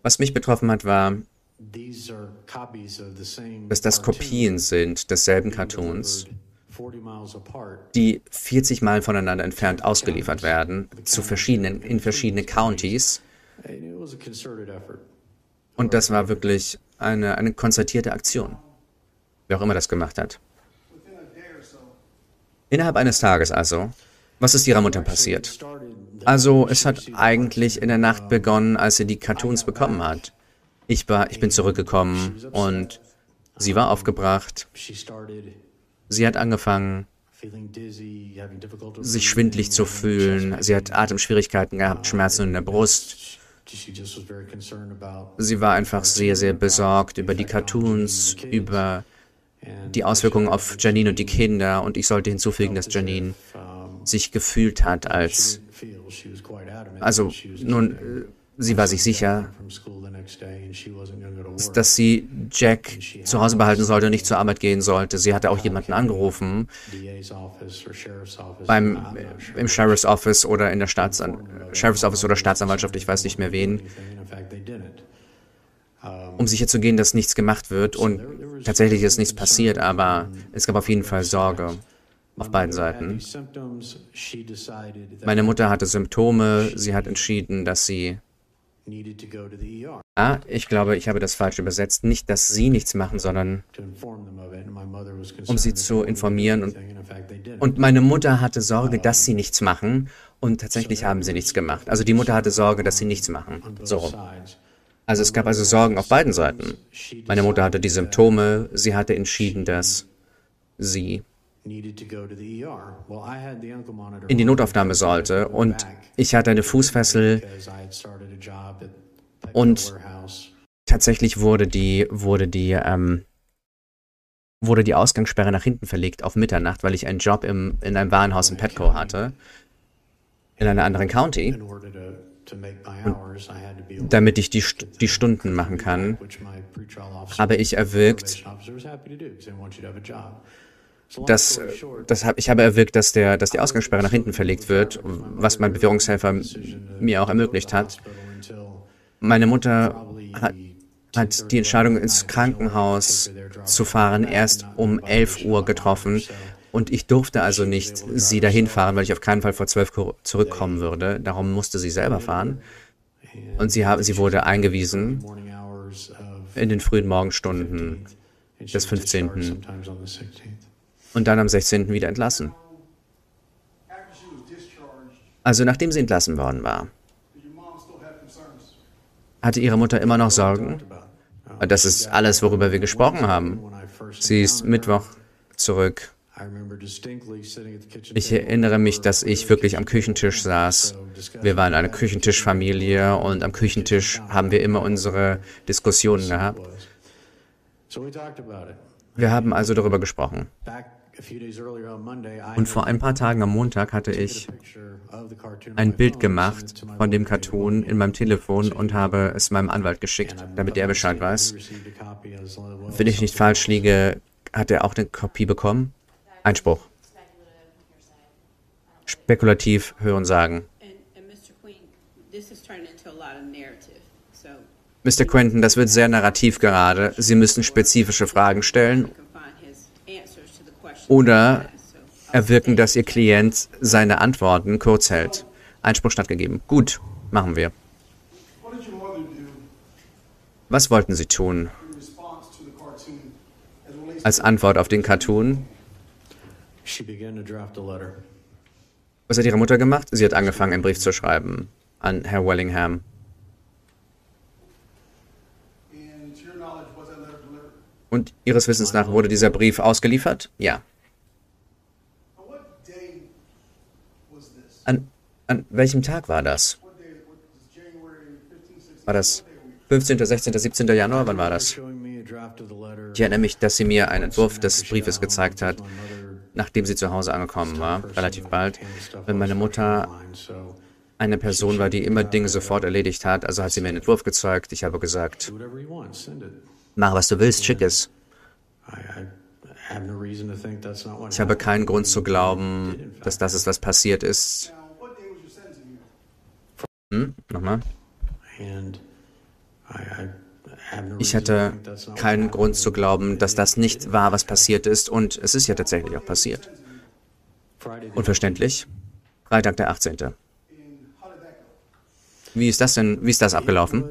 Was mich betroffen hat, war, dass das Kopien sind desselben Cartoons, die 40 Meilen voneinander entfernt ausgeliefert werden, zu verschiedenen, in verschiedene Countys. Und das war wirklich eine, eine konzertierte Aktion. Wer auch immer das gemacht hat. Innerhalb eines Tages also. Was ist ihrer Mutter passiert? Also, es hat eigentlich in der Nacht begonnen, als sie die Cartoons bekommen hat. Ich, war, ich bin zurückgekommen und sie war aufgebracht. Sie hat angefangen, sich schwindlig zu fühlen. Sie hat Atemschwierigkeiten gehabt, Schmerzen in der Brust. Sie war einfach sehr, sehr besorgt über die Cartoons, über die Auswirkungen auf Janine und die Kinder. Und ich sollte hinzufügen, dass Janine sich gefühlt hat als... Also nun, sie war sich sicher, dass sie Jack zu Hause behalten sollte und nicht zur Arbeit gehen sollte. Sie hatte auch jemanden angerufen beim im Sheriff's Office oder in der Staatsan Sheriff's Office oder Staatsanwaltschaft, ich weiß nicht mehr wen, um sicher zu gehen, dass nichts gemacht wird und tatsächlich ist nichts passiert, aber es gab auf jeden Fall Sorge auf beiden Seiten. Meine Mutter hatte Symptome, sie hat entschieden, dass sie Ah, ich glaube, ich habe das falsch übersetzt. Nicht, dass sie nichts machen, sondern um sie zu informieren. Und, und meine Mutter hatte Sorge, dass sie nichts machen. Und tatsächlich haben sie nichts gemacht. Also die Mutter hatte Sorge, dass sie nichts machen. So rum. Also es gab also Sorgen auf beiden Seiten. Meine Mutter hatte die Symptome. Sie hatte entschieden, dass sie in die Notaufnahme sollte und ich hatte eine Fußfessel und tatsächlich wurde die, wurde die, ähm, wurde die Ausgangssperre nach hinten verlegt auf Mitternacht, weil ich einen Job im, in einem Warenhaus in Petco hatte. in einer anderen County, damit ich die, die Stunden machen kann, habe ich erwirkt, dass, das hab, ich habe erwirkt, dass, der, dass die Ausgangssperre nach hinten verlegt wird, was mein Bewährungshelfer mir auch ermöglicht hat. Meine Mutter hat, hat die Entscheidung, ins Krankenhaus zu fahren, erst um 11 Uhr getroffen. Und ich durfte also nicht sie dahin fahren, weil ich auf keinen Fall vor 12 Uhr zurückkommen würde. Darum musste sie selber fahren. Und sie, sie wurde eingewiesen in den frühen Morgenstunden des 15. Und dann am 16. wieder entlassen. Also nachdem sie entlassen worden war, hatte ihre Mutter immer noch Sorgen. Das ist alles, worüber wir gesprochen haben. Sie ist Mittwoch zurück. Ich erinnere mich, dass ich wirklich am Küchentisch saß. Wir waren eine Küchentischfamilie und am Küchentisch haben wir immer unsere Diskussionen gehabt. Wir haben also darüber gesprochen. Und vor ein paar Tagen am Montag hatte ich ein Bild gemacht von dem Cartoon in meinem Telefon und habe es meinem Anwalt geschickt, damit er Bescheid weiß. Wenn ich nicht falsch liege, hat er auch eine Kopie bekommen? Einspruch. Spekulativ hören sagen. Mr. Quentin, das wird sehr narrativ gerade. Sie müssen spezifische Fragen stellen oder erwirken, dass Ihr Klient seine Antworten kurz hält. Einspruch stattgegeben. Gut, machen wir. Was wollten Sie tun? Als Antwort auf den Cartoon? Was hat Ihre Mutter gemacht? Sie hat angefangen, einen Brief zu schreiben an Herr Wellingham. Und Ihres Wissens nach wurde dieser Brief ausgeliefert? Ja. An, an welchem Tag war das? War das 15., 16., 17. Januar? Wann war das? Ich erinnere mich, dass sie mir einen Entwurf des Briefes gezeigt hat, nachdem sie zu Hause angekommen war, relativ bald. Wenn meine Mutter eine Person war, die immer Dinge sofort erledigt hat, also hat sie mir einen Entwurf gezeigt. Ich habe gesagt, mach was du willst, schick es. Ich habe keinen Grund zu glauben, dass das ist, was passiert ist. Hm? Nochmal. Ich hatte keinen Grund zu glauben, dass das nicht war, was passiert ist, und es ist ja tatsächlich auch passiert. Unverständlich. Freitag der 18. Wie ist das denn, wie ist das abgelaufen?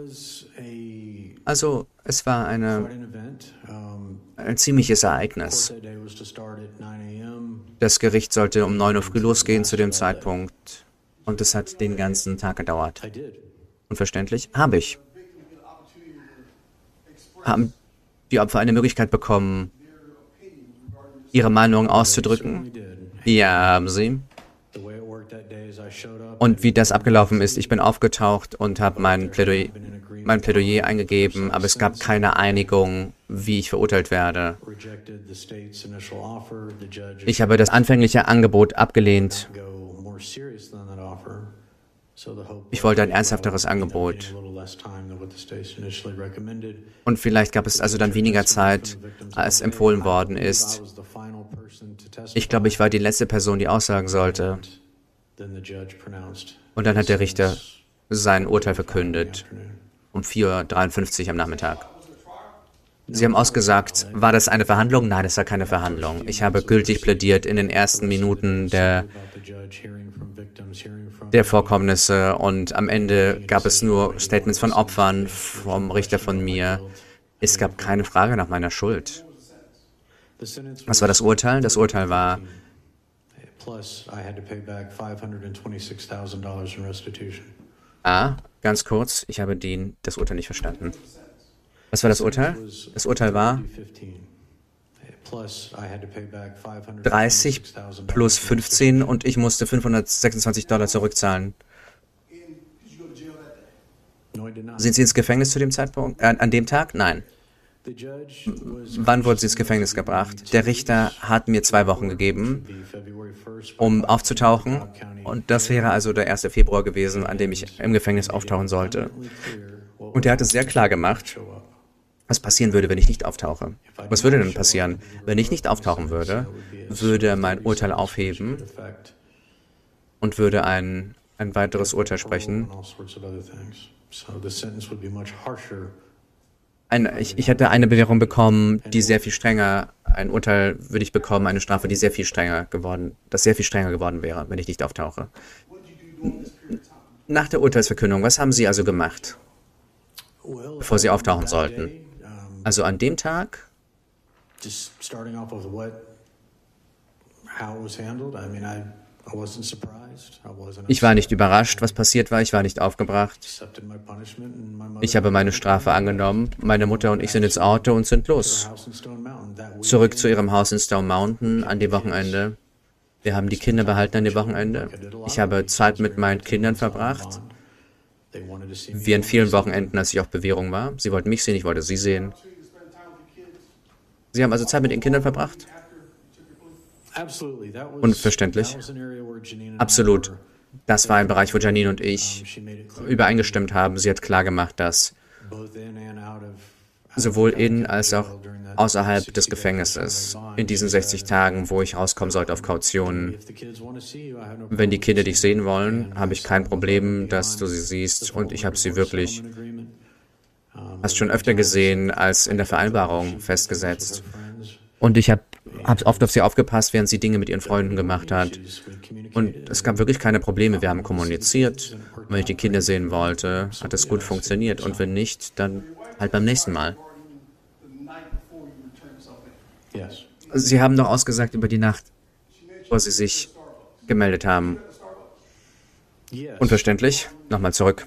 Also, es war eine ein ziemliches Ereignis. Das Gericht sollte um 9 Uhr früh losgehen zu dem Zeitpunkt und es hat den ganzen Tag gedauert. Unverständlich? Habe ich. Haben die Opfer eine Möglichkeit bekommen, ihre Meinung auszudrücken? Ja, haben sie. Und wie das abgelaufen ist, ich bin aufgetaucht und habe mein Plädoyer, mein Plädoyer eingegeben, aber es gab keine Einigung, wie ich verurteilt werde. Ich habe das anfängliche Angebot abgelehnt. Ich wollte ein ernsthafteres Angebot. Und vielleicht gab es also dann weniger Zeit, als empfohlen worden ist. Ich glaube, ich war die letzte Person, die aussagen sollte. Und dann hat der Richter sein Urteil verkündet um 4.53 Uhr am Nachmittag. Sie haben ausgesagt, war das eine Verhandlung? Nein, es war keine Verhandlung. Ich habe gültig plädiert in den ersten Minuten der, der Vorkommnisse und am Ende gab es nur Statements von Opfern, vom Richter von mir. Es gab keine Frage nach meiner Schuld. Was war das Urteil? Das Urteil war, Ah, ganz kurz, ich habe den, das Urteil nicht verstanden. Was war das Urteil? Das Urteil war 30 plus 15 und ich musste 526 Dollar zurückzahlen. Sind Sie ins Gefängnis zu dem Zeitpunkt, äh, an dem Tag? Nein. Wann wurde sie ins Gefängnis gebracht? Der Richter hat mir zwei Wochen gegeben, um aufzutauchen. Und das wäre also der 1. Februar gewesen, an dem ich im Gefängnis auftauchen sollte. Und er hat es sehr klar gemacht, was passieren würde, wenn ich nicht auftauche. Was würde denn passieren? Wenn ich nicht auftauchen würde, würde mein Urteil aufheben und würde ein, ein weiteres Urteil sprechen. Ein, ich, ich hätte eine Bewährung bekommen, die sehr viel strenger, ein Urteil würde ich bekommen, eine Strafe, die sehr viel strenger geworden, das sehr viel strenger geworden wäre, wenn ich nicht auftauche. Nach der Urteilsverkündung, was haben Sie also gemacht, bevor Sie auftauchen sollten? Also an dem Tag? Just starting off with what, how it was handled. I mean, I ich war nicht überrascht, was passiert war. Ich war nicht aufgebracht. Ich habe meine Strafe angenommen. Meine Mutter und ich sind ins Auto und sind los. Zurück zu ihrem Haus in Stone Mountain an dem Wochenende. Wir haben die Kinder behalten an dem Wochenende. Ich habe Zeit mit meinen Kindern verbracht. Wie an vielen Wochenenden, als ich auf Bewährung war. Sie wollten mich sehen, ich wollte sie sehen. Sie haben also Zeit mit den Kindern verbracht? Unverständlich. Absolut. Das war ein Bereich, wo Janine und ich übereingestimmt haben. Sie hat klargemacht, dass sowohl in als auch außerhalb des Gefängnisses, in diesen 60 Tagen, wo ich rauskommen sollte auf Kautionen, wenn die Kinder dich sehen wollen, habe ich kein Problem, dass du sie siehst und ich habe sie wirklich hast schon öfter gesehen als in der Vereinbarung festgesetzt. Und ich habe habe oft auf sie aufgepasst, während sie Dinge mit ihren Freunden gemacht hat. Und es gab wirklich keine Probleme. Wir haben kommuniziert. Und wenn ich die Kinder sehen wollte, hat es gut funktioniert. Und wenn nicht, dann halt beim nächsten Mal. Sie haben doch ausgesagt über die Nacht, wo Sie sich gemeldet haben. Unverständlich. Nochmal zurück.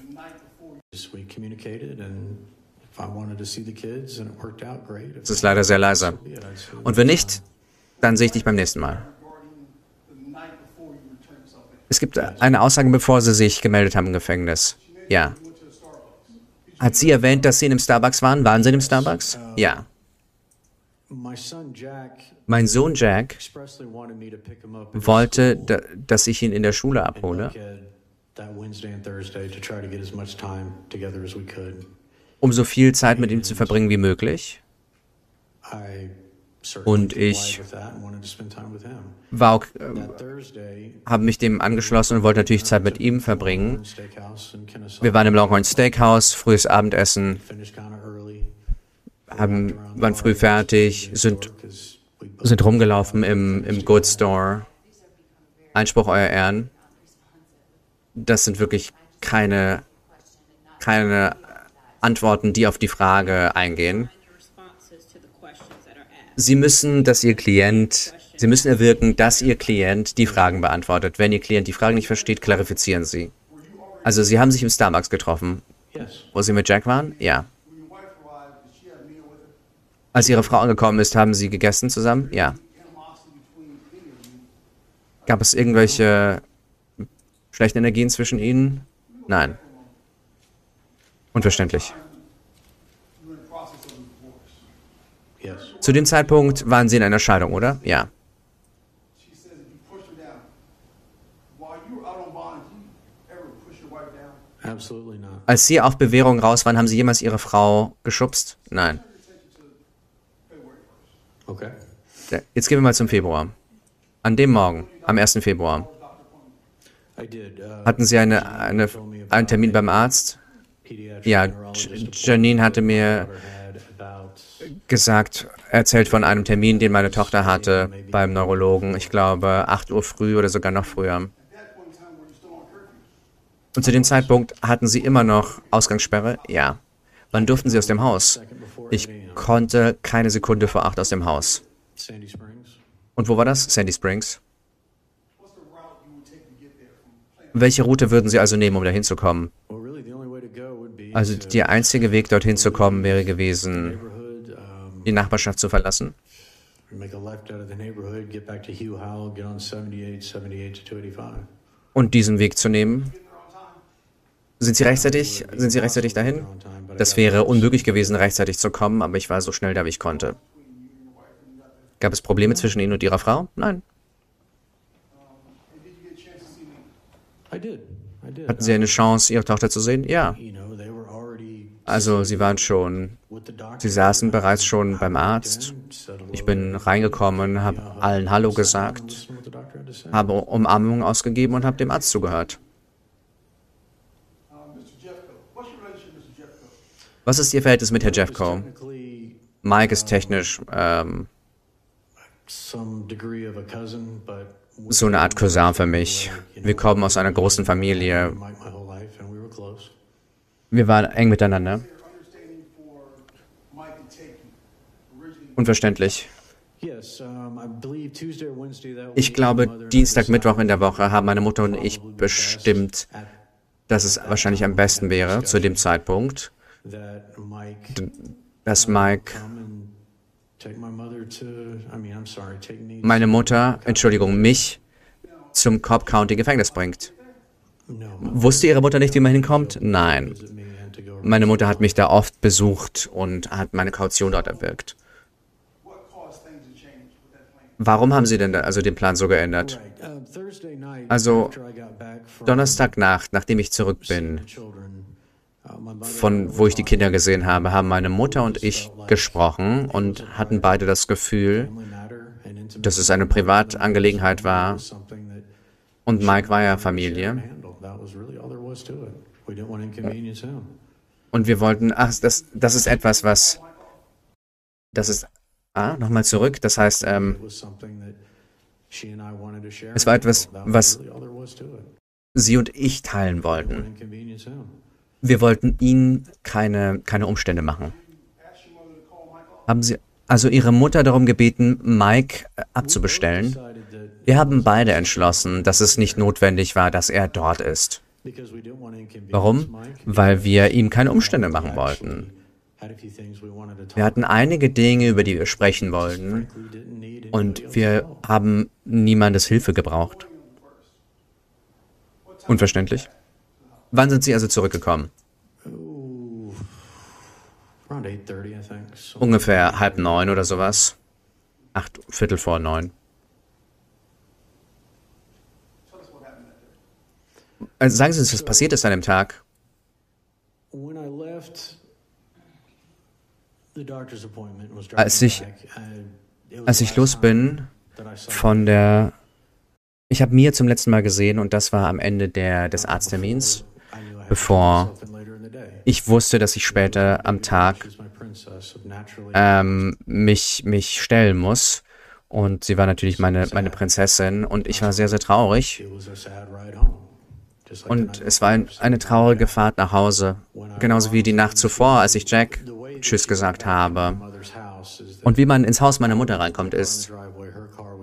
Es ist leider sehr leise. Und wenn nicht, dann sehe ich dich beim nächsten Mal. Es gibt eine Aussage, bevor Sie sich gemeldet haben im Gefängnis. Ja. Hat sie erwähnt, dass Sie in dem Starbucks waren? Waren Sie in dem Starbucks? Ja. Mein Sohn Jack wollte, dass ich ihn in der Schule abhole, um so viel Zeit mit ihm zu verbringen wie möglich. Und ich war äh, habe mich dem angeschlossen und wollte natürlich Zeit mit ihm verbringen. Wir waren im Longhorn Steakhouse, frühes Abendessen, haben, waren früh fertig, sind, sind rumgelaufen im, im Good Store. Einspruch, Euer Ehren. Das sind wirklich keine, keine Antworten, die auf die Frage eingehen. Sie müssen, dass Ihr Klient, Sie müssen erwirken, dass Ihr Klient die Fragen beantwortet. Wenn Ihr Klient die Fragen nicht versteht, klarifizieren Sie. Also Sie haben sich im Starbucks getroffen, wo Sie mit Jack waren? Ja. Als Ihre Frau angekommen ist, haben Sie gegessen zusammen? Ja. Gab es irgendwelche schlechten Energien zwischen Ihnen? Nein. Unverständlich. Zu dem Zeitpunkt waren Sie in einer Scheidung, oder? Ja. Als Sie auf Bewährung raus waren, haben Sie jemals Ihre Frau geschubst? Nein. Okay. Jetzt gehen wir mal zum Februar. An dem Morgen, am 1. Februar, hatten Sie eine, eine, einen Termin beim Arzt? Ja, Janine hatte mir gesagt, erzählt von einem Termin, den meine Tochter hatte beim Neurologen. Ich glaube, 8 Uhr früh oder sogar noch früher. Und zu dem Zeitpunkt hatten Sie immer noch Ausgangssperre? Ja. Wann durften Sie aus dem Haus? Ich konnte keine Sekunde vor acht aus dem Haus. Und wo war das? Sandy Springs. Welche Route würden Sie also nehmen, um dahin zu kommen? Also der einzige Weg, dorthin zu kommen, wäre gewesen, die Nachbarschaft zu verlassen? Und diesen Weg zu nehmen? Sind Sie rechtzeitig, sind Sie rechtzeitig dahin? Das wäre unmöglich gewesen, rechtzeitig zu kommen, aber ich war so schnell da, wie ich konnte. Gab es Probleme zwischen Ihnen und Ihrer Frau? Nein. Hatten Sie eine Chance, Ihre Tochter zu sehen? Ja. Also, Sie waren schon, Sie saßen bereits schon beim Arzt. Ich bin reingekommen, habe allen Hallo gesagt, habe Umarmungen ausgegeben und habe dem Arzt zugehört. Was ist Ihr Verhältnis mit Herrn Jeffco? Mike ist technisch ähm, so eine Art Cousin für mich. Wir kommen aus einer großen Familie. Wir waren eng miteinander. Unverständlich. Ich glaube, Dienstag, Mittwoch in der Woche haben meine Mutter und ich bestimmt, dass es wahrscheinlich am besten wäre zu dem Zeitpunkt, dass Mike meine Mutter, Entschuldigung, mich zum Cobb County Gefängnis bringt. Wusste Ihre Mutter nicht, wie man hinkommt? Nein. Meine Mutter hat mich da oft besucht und hat meine Kaution dort erwirkt. Warum haben Sie denn also den Plan so geändert? Also Donnerstagnacht, nachdem ich zurück bin, von wo ich die Kinder gesehen habe, haben meine Mutter und ich gesprochen und hatten beide das Gefühl, dass es eine Privatangelegenheit war. Und Mike war ja Familie. Und wir wollten, ach, das, das ist etwas, was, das ist, ah, nochmal zurück, das heißt, ähm, es war etwas, was sie und ich teilen wollten. Wir wollten ihnen keine, keine Umstände machen. Haben Sie also Ihre Mutter darum gebeten, Mike äh, abzubestellen? Wir haben beide entschlossen, dass es nicht notwendig war, dass er dort ist. Warum? Weil wir ihm keine Umstände machen wollten. Wir hatten einige Dinge, über die wir sprechen wollten, und wir haben niemandes Hilfe gebraucht. Unverständlich. Wann sind Sie also zurückgekommen? Ungefähr halb neun oder sowas. Acht, Viertel vor neun. Also sagen Sie uns, was passiert ist an dem Tag? Als ich, als ich los bin von der... Ich habe Mia zum letzten Mal gesehen und das war am Ende der, des Arzttermins bevor ich wusste, dass ich später am Tag ähm, mich, mich stellen muss. Und sie war natürlich meine, meine Prinzessin. Und ich war sehr, sehr traurig. Und es war ein, eine traurige Fahrt nach Hause, genauso wie die Nacht zuvor, als ich Jack Tschüss gesagt habe. Und wie man ins Haus meiner Mutter reinkommt, ist,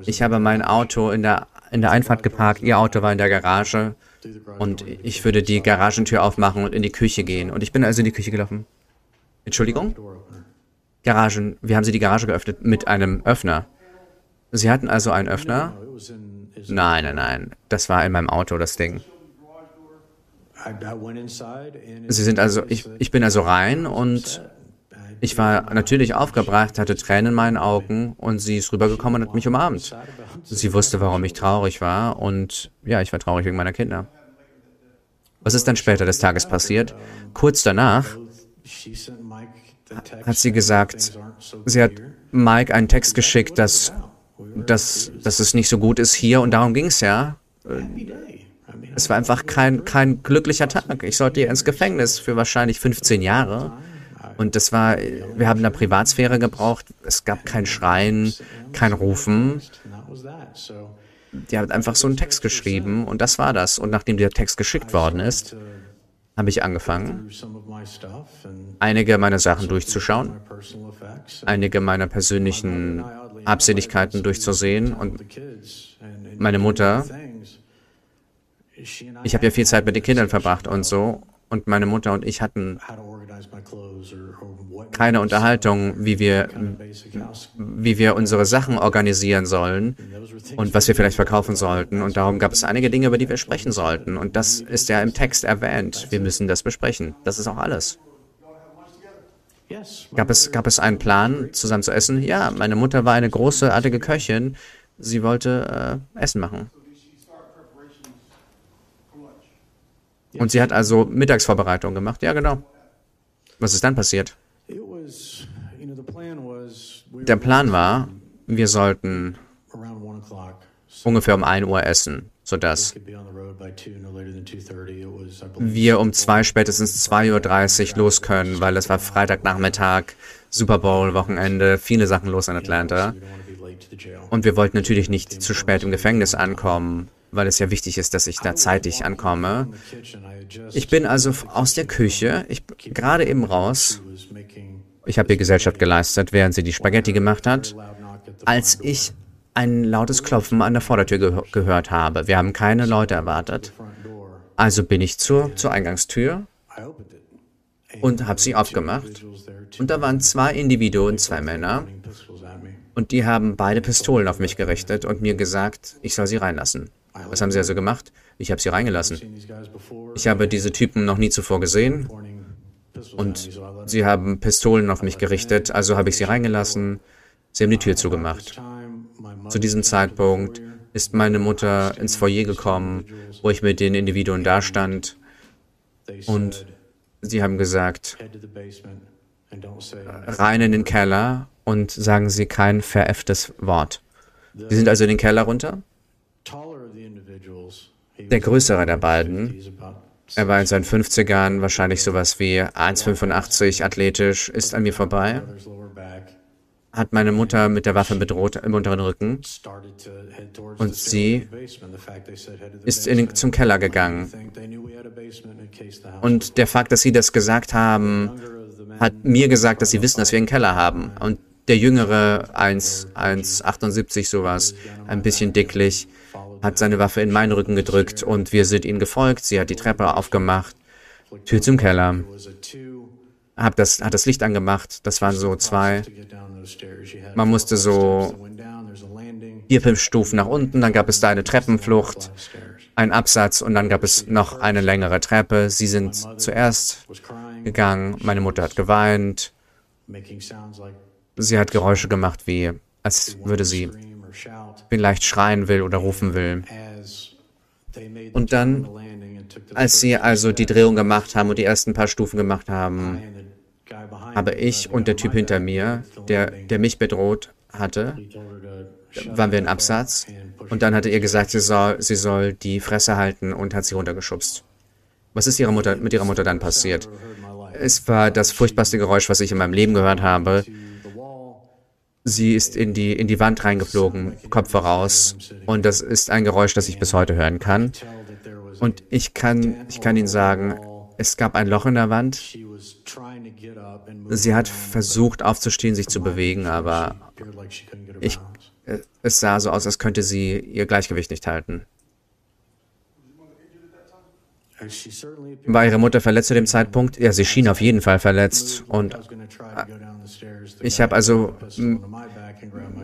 ich habe mein Auto in der, in der Einfahrt geparkt, ihr Auto war in der Garage und ich würde die Garagentür aufmachen und in die Küche gehen. Und ich bin also in die Küche gelaufen. Entschuldigung? Garagen. Wie haben Sie die Garage geöffnet? Mit einem Öffner. Sie hatten also einen Öffner? Nein, nein, nein. Das war in meinem Auto, das Ding. Sie sind also, ich, ich bin also rein und ich war natürlich aufgebracht, hatte Tränen in meinen Augen und sie ist rübergekommen und hat mich umarmt. Sie wusste, warum ich traurig war und ja, ich war traurig wegen meiner Kinder. Was ist dann später des Tages passiert? Kurz danach hat sie gesagt, sie hat Mike einen Text geschickt, dass, dass, dass es nicht so gut ist hier und darum ging es ja. Es war einfach kein, kein glücklicher Tag. Ich sollte ins Gefängnis für wahrscheinlich 15 Jahre. Und das war, wir haben da Privatsphäre gebraucht. Es gab kein Schreien, kein Rufen. Die hat einfach so einen Text geschrieben und das war das. Und nachdem der Text geschickt worden ist, habe ich angefangen, einige meiner Sachen durchzuschauen, einige meiner persönlichen Absinnigkeiten durchzusehen und meine Mutter, ich habe ja viel Zeit mit den Kindern verbracht und so und meine Mutter und ich hatten keine Unterhaltung, wie wir, wie wir unsere Sachen organisieren sollen und was wir vielleicht verkaufen sollten. Und darum gab es einige Dinge, über die wir sprechen sollten. Und das ist ja im Text erwähnt. Wir müssen das besprechen. Das ist auch alles. Gab es, gab es einen Plan, zusammen zu essen? Ja, meine Mutter war eine großartige Köchin. Sie wollte äh, Essen machen. Und sie hat also Mittagsvorbereitung gemacht. Ja, genau. Was ist dann passiert? Der Plan war, wir sollten ungefähr um 1 Uhr essen, sodass wir um 2, spätestens 2.30 Uhr los können, weil es war Freitagnachmittag, Super Bowl, Wochenende, viele Sachen los in Atlanta. Und wir wollten natürlich nicht zu spät im Gefängnis ankommen, weil es ja wichtig ist, dass ich da zeitig ankomme. Ich bin also aus der Küche, ich gerade eben raus. Ich habe ihr Gesellschaft geleistet, während sie die Spaghetti gemacht hat, als ich ein lautes Klopfen an der Vordertür ge gehört habe. Wir haben keine Leute erwartet. Also bin ich zur, zur Eingangstür und habe sie aufgemacht. Und da waren zwei Individuen, zwei Männer. Und die haben beide Pistolen auf mich gerichtet und mir gesagt, ich soll sie reinlassen. Was haben sie also gemacht? Ich habe sie reingelassen. Ich habe diese Typen noch nie zuvor gesehen und sie haben Pistolen auf mich gerichtet, also habe ich sie reingelassen. Sie haben die Tür zugemacht. Zu diesem Zeitpunkt ist meine Mutter ins Foyer gekommen, wo ich mit den Individuen dastand und sie haben gesagt, rein in den Keller und sagen Sie kein veräfftes Wort. Sie sind also in den Keller runter der größere der beiden, er war in seinen 50ern, wahrscheinlich sowas wie 1,85 athletisch, ist an mir vorbei, hat meine Mutter mit der Waffe bedroht im unteren Rücken. Und sie ist in, zum Keller gegangen. Und der Fakt, dass sie das gesagt haben, hat mir gesagt, dass sie wissen, dass wir einen Keller haben. Und der Jüngere, 1,78 sowas, ein bisschen dicklich, hat seine Waffe in meinen Rücken gedrückt und wir sind ihnen gefolgt. Sie hat die Treppe aufgemacht, Tür zum Keller, hab das, hat das Licht angemacht. Das waren so zwei. Man musste so vier, fünf Stufen nach unten, dann gab es da eine Treppenflucht, ein Absatz und dann gab es noch eine längere Treppe. Sie sind zuerst gegangen, meine Mutter hat geweint. Sie hat Geräusche gemacht, wie als würde sie vielleicht schreien will oder rufen will. Und dann, als sie also die Drehung gemacht haben und die ersten paar Stufen gemacht haben, habe ich und der Typ hinter mir, der, der mich bedroht hatte, waren wir in Absatz. Und dann hatte ihr gesagt, sie soll, sie soll die Fresse halten und hat sie runtergeschubst. Was ist ihrer Mutter, mit ihrer Mutter dann passiert? Es war das furchtbarste Geräusch, was ich in meinem Leben gehört habe. Sie ist in die, in die Wand reingeflogen, Kopf voraus. Und das ist ein Geräusch, das ich bis heute hören kann. Und ich kann, ich kann Ihnen sagen, es gab ein Loch in der Wand. Sie hat versucht aufzustehen, sich zu bewegen, aber ich, es sah so aus, als könnte sie ihr Gleichgewicht nicht halten. War Ihre Mutter verletzt zu dem Zeitpunkt? Ja, sie schien auf jeden Fall verletzt. Und ich habe also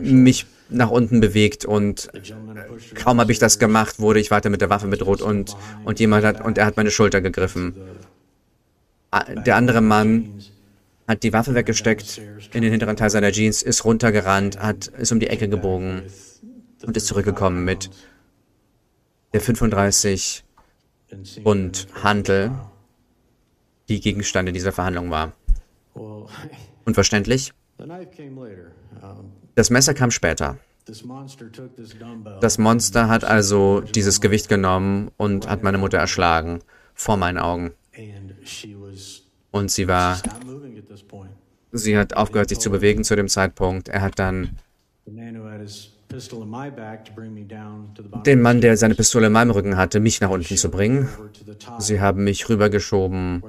mich nach unten bewegt und kaum habe ich das gemacht, wurde ich weiter mit der Waffe bedroht und, und jemand hat, und er hat meine Schulter gegriffen. Der andere Mann hat die Waffe weggesteckt in den hinteren Teil seiner Jeans, ist runtergerannt, hat, ist um die Ecke gebogen und ist zurückgekommen mit der 35 und Handel, die Gegenstände dieser Verhandlung war. Unverständlich? Das Messer kam später. Das Monster hat also dieses Gewicht genommen und hat meine Mutter erschlagen, vor meinen Augen. Und sie war, sie hat aufgehört, sich zu bewegen zu dem Zeitpunkt. Er hat dann den Mann, der seine Pistole in meinem Rücken hatte, mich nach unten zu bringen. Sie haben mich rübergeschoben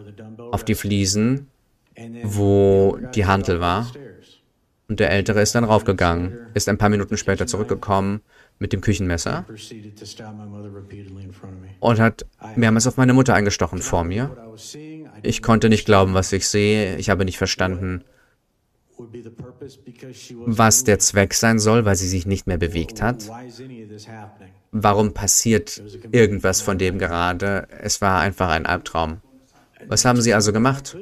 auf die Fliesen, wo die Hantel war. Und der Ältere ist dann raufgegangen, ist ein paar Minuten später zurückgekommen mit dem Küchenmesser und hat mehrmals auf meine Mutter eingestochen vor mir. Ich konnte nicht glauben, was ich sehe. Ich habe nicht verstanden, was der Zweck sein soll, weil sie sich nicht mehr bewegt hat. Warum passiert irgendwas von dem gerade? Es war einfach ein Albtraum. Was haben Sie also gemacht?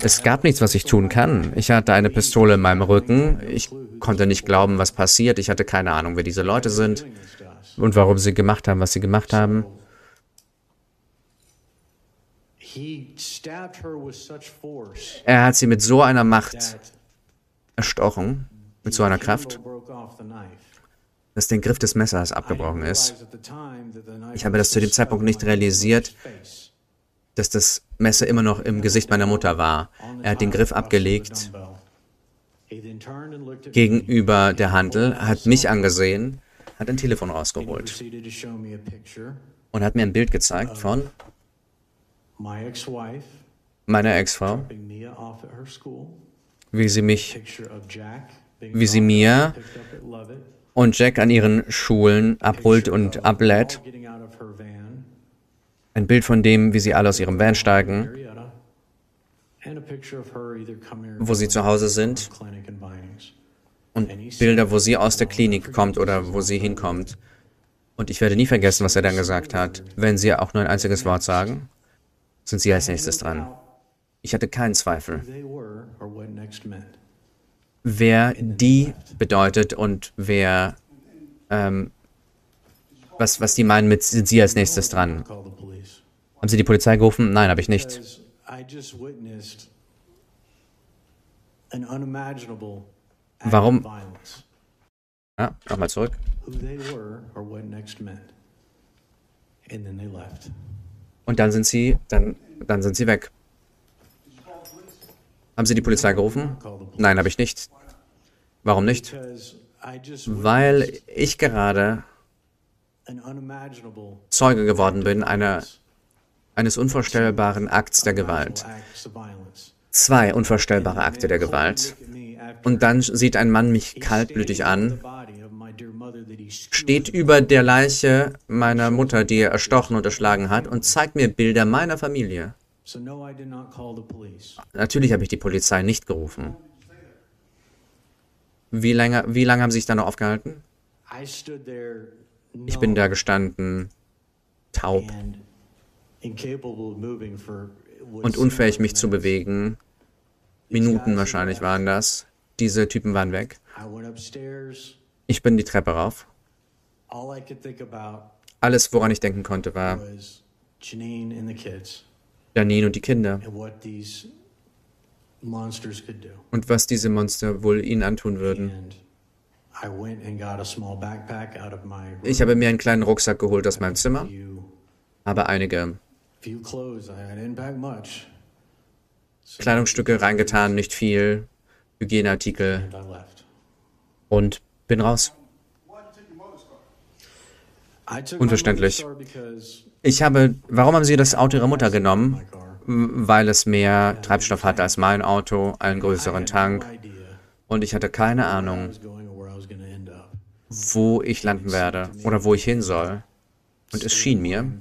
Es gab nichts, was ich tun kann. Ich hatte eine Pistole in meinem Rücken. Ich konnte nicht glauben, was passiert. Ich hatte keine Ahnung, wer diese Leute sind und warum sie gemacht haben, was sie gemacht haben. Er hat sie mit so einer Macht erstochen, mit so einer Kraft, dass der Griff des Messers abgebrochen ist. Ich habe das zu dem Zeitpunkt nicht realisiert, dass das Messer immer noch im Gesicht meiner Mutter war. Er hat den Griff abgelegt gegenüber der Handel, hat mich angesehen, hat ein Telefon rausgeholt und hat mir ein Bild gezeigt von meiner Ex-Frau, wie sie mich, wie sie mir und Jack an ihren Schulen abholt und ablädt. Ein Bild von dem, wie sie alle aus ihrem Van steigen, wo sie zu Hause sind und Bilder, wo sie aus der Klinik kommt oder wo sie hinkommt. Und ich werde nie vergessen, was er dann gesagt hat. Wenn sie auch nur ein einziges Wort sagen, sind sie als nächstes dran. Ich hatte keinen Zweifel, wer die bedeutet und wer, ähm, was, was die meinen mit, sind sie als nächstes dran. Haben Sie die Polizei gerufen? Nein, habe ich nicht. Warum? Ja, nochmal zurück. Und dann sind sie, dann, dann sind sie weg. Haben Sie die Polizei gerufen? Nein, habe ich nicht. Warum nicht? Weil ich gerade Zeuge geworden bin einer eines unvorstellbaren Akts der Gewalt. Zwei unvorstellbare Akte der Gewalt. Und dann sieht ein Mann mich kaltblütig an, steht über der Leiche meiner Mutter, die er erstochen und erschlagen hat, und zeigt mir Bilder meiner Familie. Natürlich habe ich die Polizei nicht gerufen. Wie lange, wie lange haben Sie sich da noch aufgehalten? Ich bin da gestanden, taub und unfähig, mich zu bewegen. Minuten wahrscheinlich waren das. Diese Typen waren weg. Ich bin die Treppe rauf. Alles, woran ich denken konnte, war Janine und die Kinder. Und was diese Monster wohl ihnen antun würden. Ich habe mir einen kleinen Rucksack geholt aus meinem Zimmer, habe einige Kleidungsstücke reingetan, nicht viel, Hygieneartikel. Und bin raus. Unverständlich. Ich habe, warum haben Sie das Auto Ihrer Mutter genommen? Weil es mehr Treibstoff hatte als mein Auto, einen größeren Tank. Und ich hatte keine Ahnung, wo ich landen werde oder wo ich hin soll. Und es schien mir,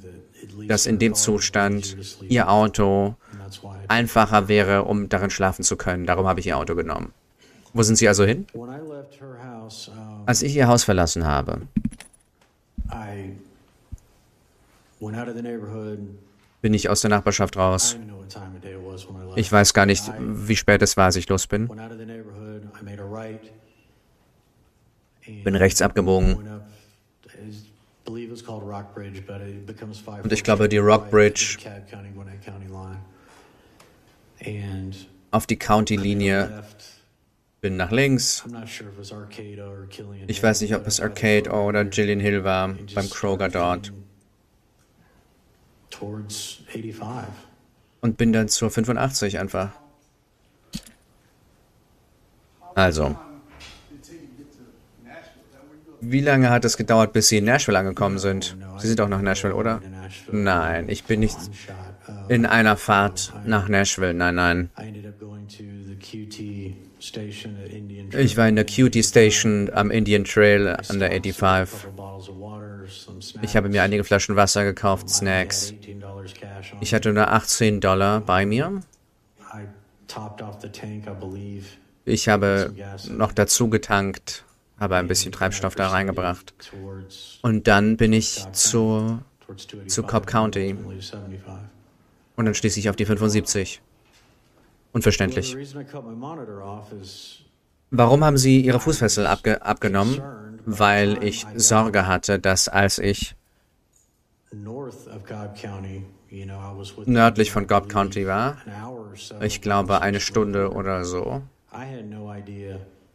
dass in dem Zustand ihr Auto einfacher wäre, um darin schlafen zu können. Darum habe ich ihr Auto genommen. Wo sind Sie also hin? Als ich ihr Haus verlassen habe, bin ich aus der Nachbarschaft raus. Ich weiß gar nicht, wie spät es war, als ich los bin. Bin rechts abgebogen und ich glaube, die Rock Bridge auf die County-Linie bin nach links. Ich weiß nicht, ob es Arcade oder Gillian Hill war, beim Kroger dort. Und bin dann zur 85 einfach. Also. Wie lange hat es gedauert, bis Sie in Nashville angekommen sind? Sie sind auch nach Nashville, oder? Nein, ich bin nicht in einer Fahrt nach Nashville. Nein, nein. Ich war in der QT Station am Indian Trail an der 85. Ich habe mir einige Flaschen Wasser gekauft, Snacks. Ich hatte nur 18 Dollar bei mir. Ich habe noch dazu getankt habe ein bisschen Treibstoff da reingebracht. Und dann bin ich zu, zu Cobb County. Und dann stieß ich auf die 75. Unverständlich. Warum haben Sie Ihre Fußfessel abge abgenommen? Weil ich Sorge hatte, dass als ich nördlich von Gobb County war, ich glaube eine Stunde oder so,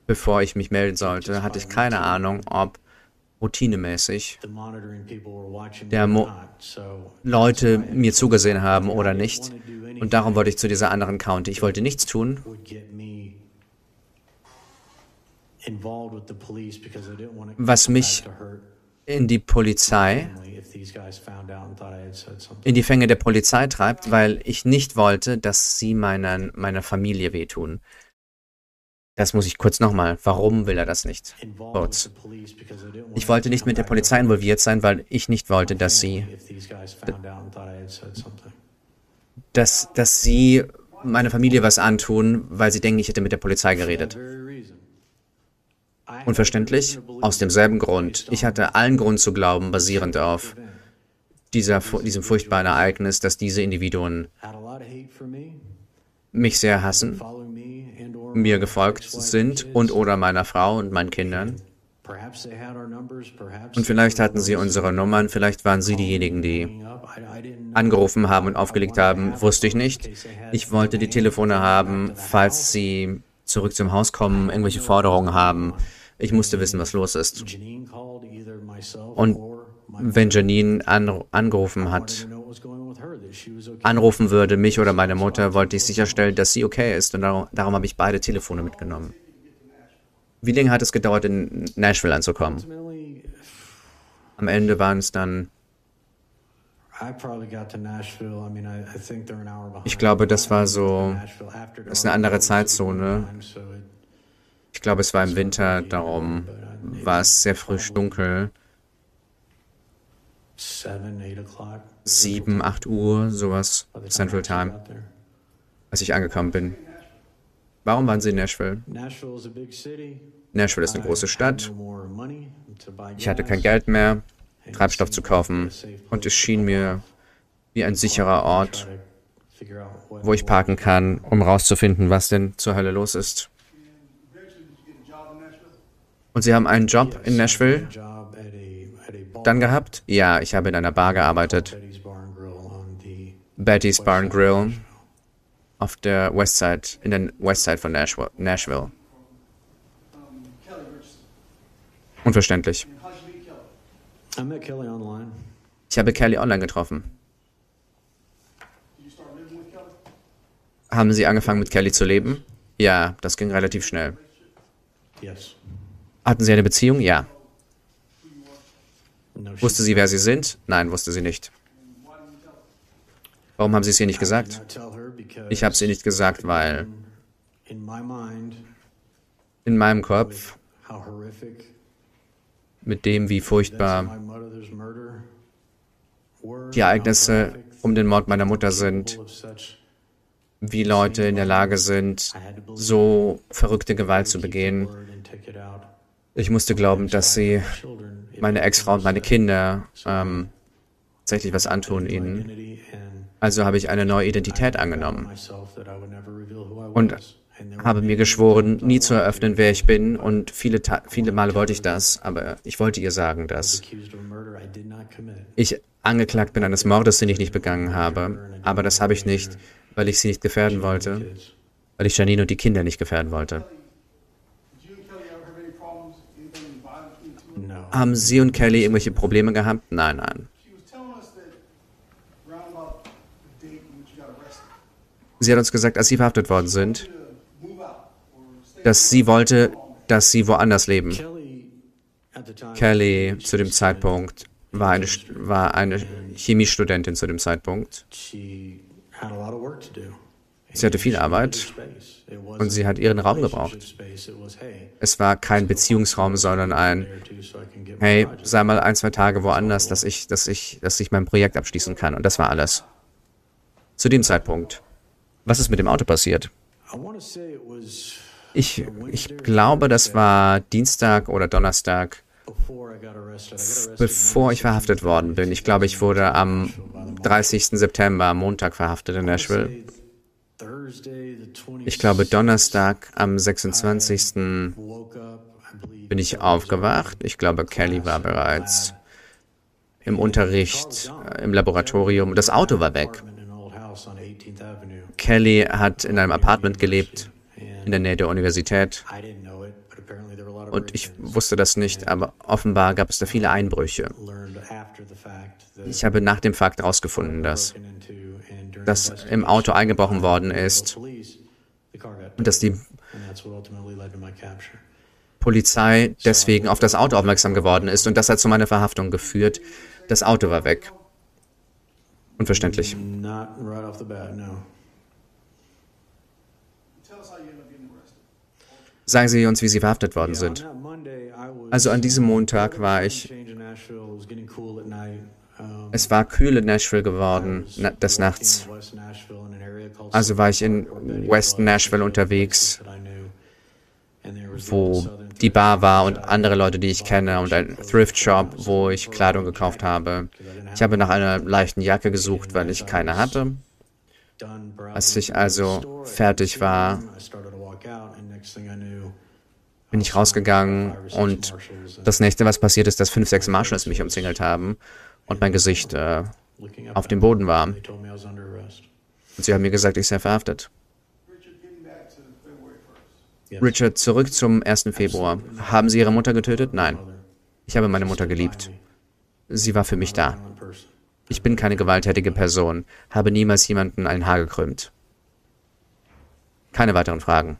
bevor ich mich melden sollte, hatte ich keine Ahnung, ob routinemäßig der Mo Leute mir zugesehen haben oder nicht. Und darum wollte ich zu dieser anderen County. Ich wollte nichts tun, was mich in die Polizei, in die Fänge der Polizei treibt, weil ich nicht wollte, dass sie meinen, meiner Familie wehtun. Das muss ich kurz nochmal. Warum will er das nicht? Kurz. Ich wollte nicht mit der Polizei involviert sein, weil ich nicht wollte, dass sie, dass, dass sie meiner Familie was antun, weil sie denken, ich hätte mit der Polizei geredet. Unverständlich? Aus demselben Grund. Ich hatte allen Grund zu glauben, basierend auf dieser, diesem furchtbaren Ereignis, dass diese Individuen mich sehr hassen, mir gefolgt sind und oder meiner Frau und meinen Kindern. Und vielleicht hatten sie unsere Nummern, vielleicht waren sie diejenigen, die angerufen haben und aufgelegt haben, wusste ich nicht. Ich wollte die Telefone haben, falls sie zurück zum Haus kommen, irgendwelche Forderungen haben. Ich musste wissen, was los ist. Und wenn Janine an, angerufen hat, anrufen würde, mich oder meine Mutter, wollte ich sicherstellen, dass sie okay ist. Und darum, darum habe ich beide Telefone mitgenommen. Wie lange hat es gedauert, in Nashville anzukommen? Am Ende waren es dann. Ich glaube, das war so. Das ist eine andere Zeitzone. Ich glaube, es war im Winter, darum war es sehr frisch dunkel. Sieben, acht Uhr, sowas, Central Time, als ich angekommen bin. Warum waren Sie in Nashville? Nashville ist eine große Stadt. Ich hatte kein Geld mehr, Treibstoff zu kaufen und es schien mir wie ein sicherer Ort, wo ich parken kann, um rauszufinden, was denn zur Hölle los ist. Und Sie haben einen Job in Nashville dann gehabt? Ja, ich habe in einer Bar gearbeitet. Betty's Barn Grill auf der Westside, in der Westside von Nashville. Unverständlich. Ich habe Kelly online getroffen. Haben Sie angefangen mit Kelly zu leben? Ja, das ging relativ schnell. Hatten Sie eine Beziehung? Ja. Wusste sie, wer Sie sind? Nein, wusste sie nicht. Warum haben Sie es ihr nicht gesagt? Ich habe es ihr nicht gesagt, weil in meinem Kopf mit dem, wie furchtbar die Ereignisse um den Mord meiner Mutter sind, wie Leute in der Lage sind, so verrückte Gewalt zu begehen. Ich musste glauben, dass sie meine Ex-Frau und meine Kinder ähm, tatsächlich was antun ihnen. Also habe ich eine neue Identität angenommen und habe mir geschworen, nie zu eröffnen, wer ich bin. Und viele, viele Male wollte ich das, aber ich wollte ihr sagen, dass ich angeklagt bin eines Mordes, den ich nicht begangen habe. Aber das habe ich nicht, weil ich sie nicht gefährden wollte, weil ich Janine und die Kinder nicht gefährden wollte. Haben Sie und Kelly irgendwelche Probleme gehabt? Nein, nein. Sie hat uns gesagt, als Sie verhaftet worden sind, dass sie wollte, dass Sie woanders leben. Kelly zu dem Zeitpunkt war eine, war eine Chemiestudentin zu dem Zeitpunkt. Sie hatte viel Arbeit und sie hat ihren Raum gebraucht. Es war kein Beziehungsraum, sondern ein, hey, sei mal ein, zwei Tage woanders, dass ich, dass ich, dass ich mein Projekt abschließen kann. Und das war alles. Zu dem Zeitpunkt. Was ist mit dem Auto passiert? Ich, ich glaube, das war Dienstag oder Donnerstag, bevor ich verhaftet worden bin. Ich glaube, ich wurde am 30. September, Montag, verhaftet in Nashville. Ich glaube, Donnerstag am 26. bin ich aufgewacht. Ich glaube, Kelly war bereits im Unterricht, äh, im Laboratorium. Das Auto war weg. Kelly hat in einem Apartment gelebt, in der Nähe der Universität. Und ich wusste das nicht, aber offenbar gab es da viele Einbrüche. Ich habe nach dem Fakt herausgefunden, dass, dass im Auto eingebrochen worden ist und dass die Polizei deswegen auf das Auto aufmerksam geworden ist und das hat zu meiner Verhaftung geführt. Das Auto war weg. Unverständlich. Sagen Sie uns, wie Sie verhaftet worden sind. Also an diesem Montag war ich. Es war kühl in Nashville geworden, des Nachts. Also war ich in West Nashville unterwegs, wo die Bar war und andere Leute, die ich kenne und ein Thrift Shop, wo ich Kleidung gekauft habe. Ich habe nach einer leichten Jacke gesucht, weil ich keine hatte. Als ich also fertig war, bin ich rausgegangen und das nächste, was passiert ist, dass fünf, sechs Marshals mich umzingelt haben und mein Gesicht äh, auf dem Boden war. Und sie haben mir gesagt, ich sei verhaftet. Richard, zurück zum 1. Februar. Haben Sie Ihre Mutter getötet? Nein. Ich habe meine Mutter geliebt. Sie war für mich da. Ich bin keine gewalttätige Person, habe niemals jemanden ein Haar gekrümmt. Keine weiteren Fragen.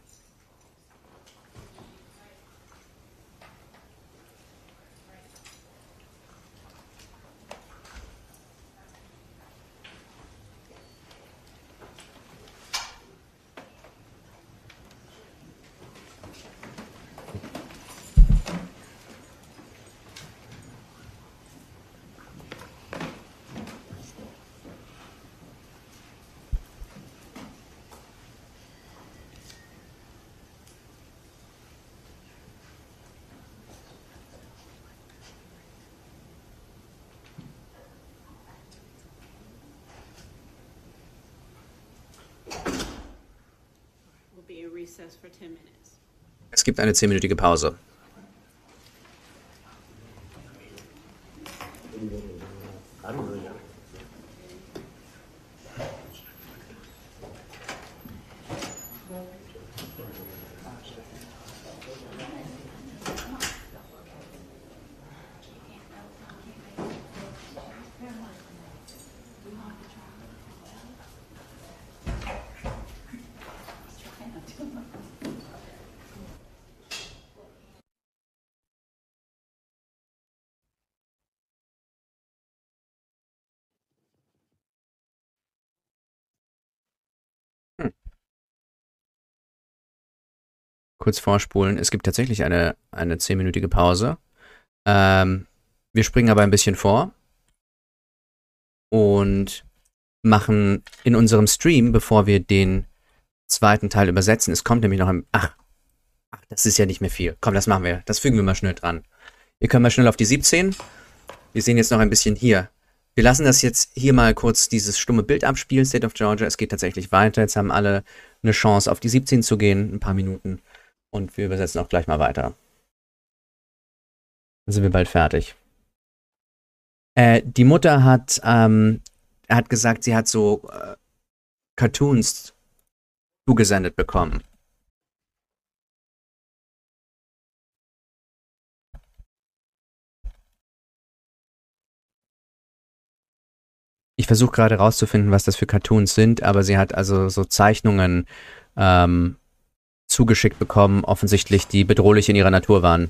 Es gibt eine zehnminütige Pause. Kurz vorspulen. Es gibt tatsächlich eine, eine zehnminütige Pause. Ähm, wir springen aber ein bisschen vor und machen in unserem Stream, bevor wir den zweiten Teil übersetzen, es kommt nämlich noch ein. Ach, ach, das ist ja nicht mehr viel. Komm, das machen wir. Das fügen wir mal schnell dran. Wir können mal schnell auf die 17. Wir sehen jetzt noch ein bisschen hier. Wir lassen das jetzt hier mal kurz dieses stumme Bild abspielen, State of Georgia. Es geht tatsächlich weiter. Jetzt haben alle eine Chance, auf die 17 zu gehen, ein paar Minuten. Und wir übersetzen auch gleich mal weiter. Dann sind wir bald fertig. Äh, die Mutter hat, ähm, hat gesagt, sie hat so äh, Cartoons zugesendet bekommen. Ich versuche gerade rauszufinden, was das für Cartoons sind, aber sie hat also so Zeichnungen ähm, zugeschickt bekommen, offensichtlich die bedrohlich in ihrer Natur waren.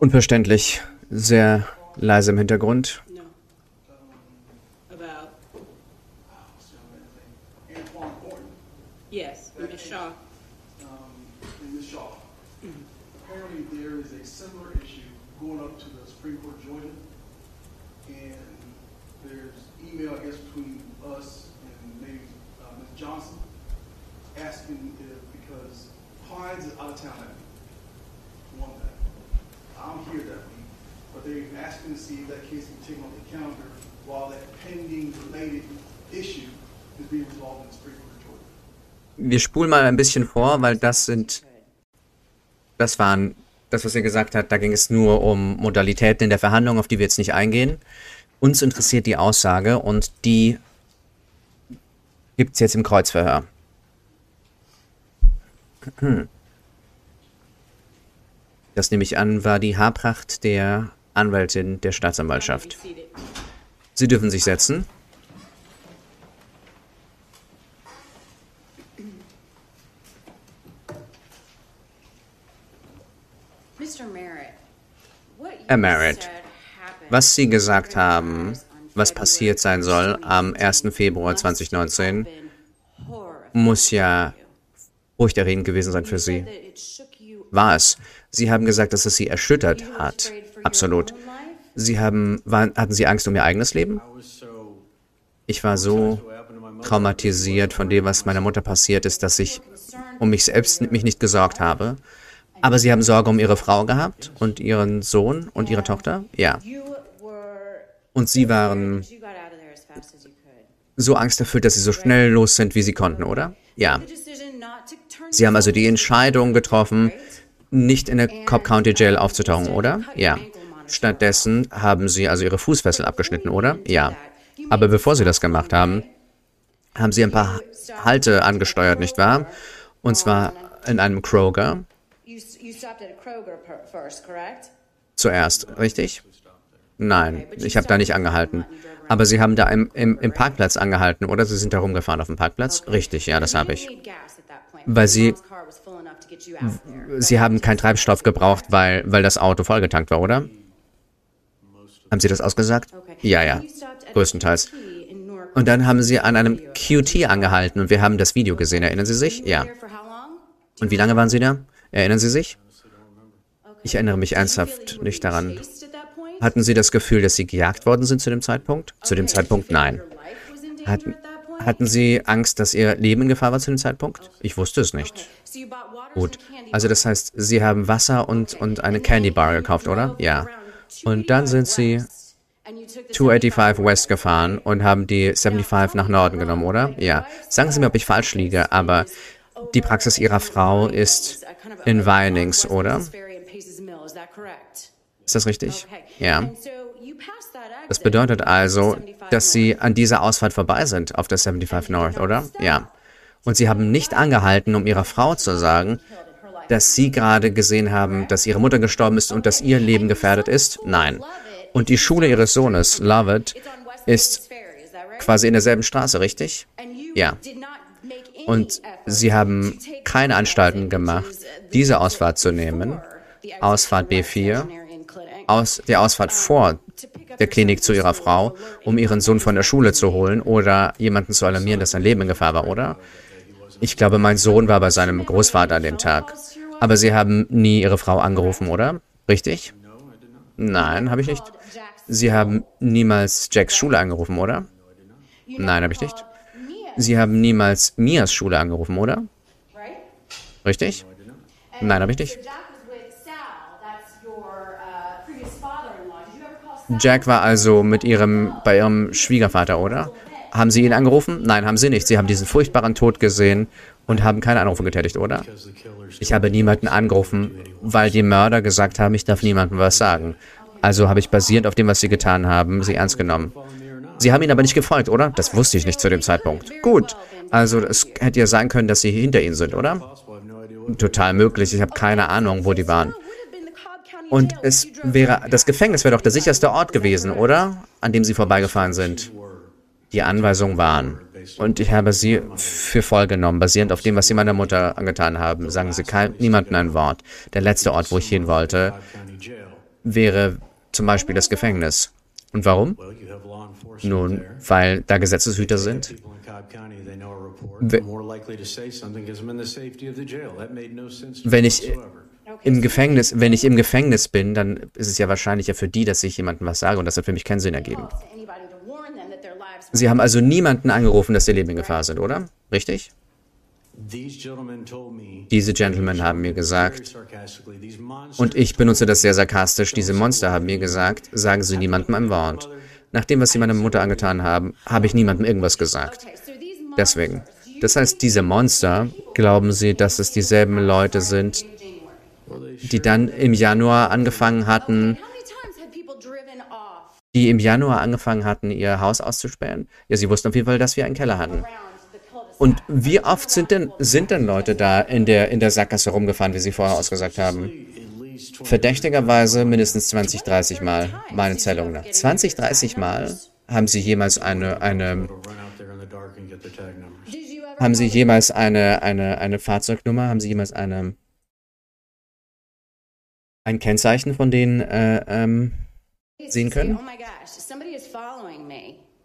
Unverständlich, sehr leise im Hintergrund. Spulen mal ein bisschen vor, weil das sind, das waren, das, was er gesagt hat, da ging es nur um Modalitäten in der Verhandlung, auf die wir jetzt nicht eingehen. Uns interessiert die Aussage und die gibt es jetzt im Kreuzverhör. Das nehme ich an, war die Haarpracht der Anwältin der Staatsanwaltschaft. Sie dürfen sich setzen. Mr. Merritt, happened Was Sie gesagt haben, was passiert sein soll am 1. Februar must have 2019, been horrifying muss ja furchterregend gewesen sein für Sie. War es. Sie haben gesagt, dass es Sie erschüttert hat. Absolut. Sie haben, waren, hatten Sie Angst um Ihr eigenes Leben? Ich war so traumatisiert von dem, was meiner Mutter passiert ist, dass ich um mich selbst mich nicht gesorgt habe. Aber Sie haben Sorge um Ihre Frau gehabt und Ihren Sohn und Ihre Tochter? Ja. Und Sie waren so angsterfüllt, dass Sie so schnell los sind, wie Sie konnten, oder? Ja. Sie haben also die Entscheidung getroffen, nicht in der Cobb County Jail aufzutauchen, oder? Ja. Stattdessen haben Sie also Ihre Fußfessel abgeschnitten, oder? Ja. Aber bevor Sie das gemacht haben, haben Sie ein paar Halte angesteuert, nicht wahr? Und zwar in einem Kroger zuerst, richtig? Nein, ich habe da nicht angehalten. Aber Sie haben da im, im, im Parkplatz angehalten, oder? Sie sind da rumgefahren auf dem Parkplatz? Richtig, ja, das habe ich. Weil Sie- Sie haben keinen Treibstoff gebraucht, weil, weil das Auto vollgetankt war, oder? Haben Sie das ausgesagt? Ja, ja, größtenteils. Und dann haben Sie an einem QT angehalten und wir haben das Video gesehen. Erinnern Sie sich? Ja. Und wie lange waren Sie da? Erinnern Sie sich? Ich erinnere mich ernsthaft nicht daran. Hatten Sie das Gefühl, dass Sie gejagt worden sind zu dem Zeitpunkt? Zu dem Zeitpunkt nein. Hatten, hatten Sie Angst, dass Ihr Leben in Gefahr war zu dem Zeitpunkt? Ich wusste es nicht. Gut. Also das heißt, Sie haben Wasser und, und eine Candy Bar gekauft, oder? Ja. Und dann sind Sie 285 West gefahren und haben die 75 nach Norden genommen, oder? Ja. Sagen Sie mir, ob ich falsch liege, aber die Praxis Ihrer Frau ist in Vinings, oder? Ist das richtig? Ja. Das bedeutet also, dass Sie an dieser Ausfahrt vorbei sind auf der 75 North, oder? Ja. Und Sie haben nicht angehalten, um Ihrer Frau zu sagen, dass Sie gerade gesehen haben, dass Ihre Mutter gestorben ist und dass Ihr Leben gefährdet ist? Nein. Und die Schule Ihres Sohnes, Lovett, ist quasi in derselben Straße, richtig? Ja. Und Sie haben keine Anstalten gemacht, diese Ausfahrt zu nehmen, Ausfahrt B4, aus der Ausfahrt vor der Klinik zu Ihrer Frau, um Ihren Sohn von der Schule zu holen oder jemanden zu alarmieren, dass sein Leben in Gefahr war, oder? Ich glaube, mein Sohn war bei seinem Großvater an dem Tag. Aber Sie haben nie Ihre Frau angerufen, oder? Richtig? Nein, habe ich nicht. Sie haben niemals Jacks Schule angerufen, oder? Nein, habe ich nicht. Sie haben niemals Mias Schule angerufen, oder? Richtig? Nein, habe ich nicht. Jack war also mit ihrem, bei ihrem Schwiegervater, oder? Haben Sie ihn angerufen? Nein, haben Sie nicht. Sie haben diesen furchtbaren Tod gesehen und haben keine Anrufe getätigt, oder? Ich habe niemanden angerufen, weil die Mörder gesagt haben, ich darf niemandem was sagen. Also habe ich basierend auf dem, was Sie getan haben, Sie ernst genommen. Sie haben ihn aber nicht gefolgt, oder? Das wusste ich nicht zu dem Zeitpunkt. Gut. Also es hätte ja sein können, dass Sie hinter Ihnen sind, oder? Total möglich. Ich habe keine Ahnung, wo die waren. Und es wäre, das Gefängnis wäre doch der sicherste Ort gewesen, oder? An dem Sie vorbeigefahren sind. Die Anweisungen waren. Und ich habe sie für voll genommen, basierend auf dem, was Sie meiner Mutter angetan haben. Sagen Sie kein, niemandem ein Wort. Der letzte Ort, wo ich hin wollte, wäre zum Beispiel das Gefängnis. Und warum? Nun, weil da Gesetzeshüter sind. Wenn- ich. Im Gefängnis, wenn ich im Gefängnis bin, dann ist es ja wahrscheinlicher für die, dass ich jemandem was sage und das hat für mich keinen Sinn ergeben. Sie haben also niemanden angerufen, dass ihr Leben in Gefahr sind, oder? Richtig? Diese Gentlemen haben mir gesagt, und ich benutze das sehr sarkastisch, diese Monster haben mir gesagt, sagen Sie niemandem ein Wort. Nach dem, was Sie meiner Mutter angetan haben, habe ich niemandem irgendwas gesagt. Deswegen. Das heißt, diese Monster, glauben Sie, dass es dieselben Leute sind, die dann im Januar angefangen hatten, die im Januar angefangen hatten, ihr Haus auszusperren? Ja, sie wussten auf jeden Fall, dass wir einen Keller hatten. Und wie oft sind denn, sind denn Leute da in der, in der Sackgasse rumgefahren, wie Sie vorher ausgesagt haben? at least 20 Verdächtigerweise mindestens 20, 30 Mal, meine Zählung nach. 20, 30 Mal haben Sie jemals eine, eine, haben Sie jemals eine, eine, eine Fahrzeugnummer? Haben Sie jemals eine, ein Kennzeichen von denen, äh, ähm, sehen können? Oh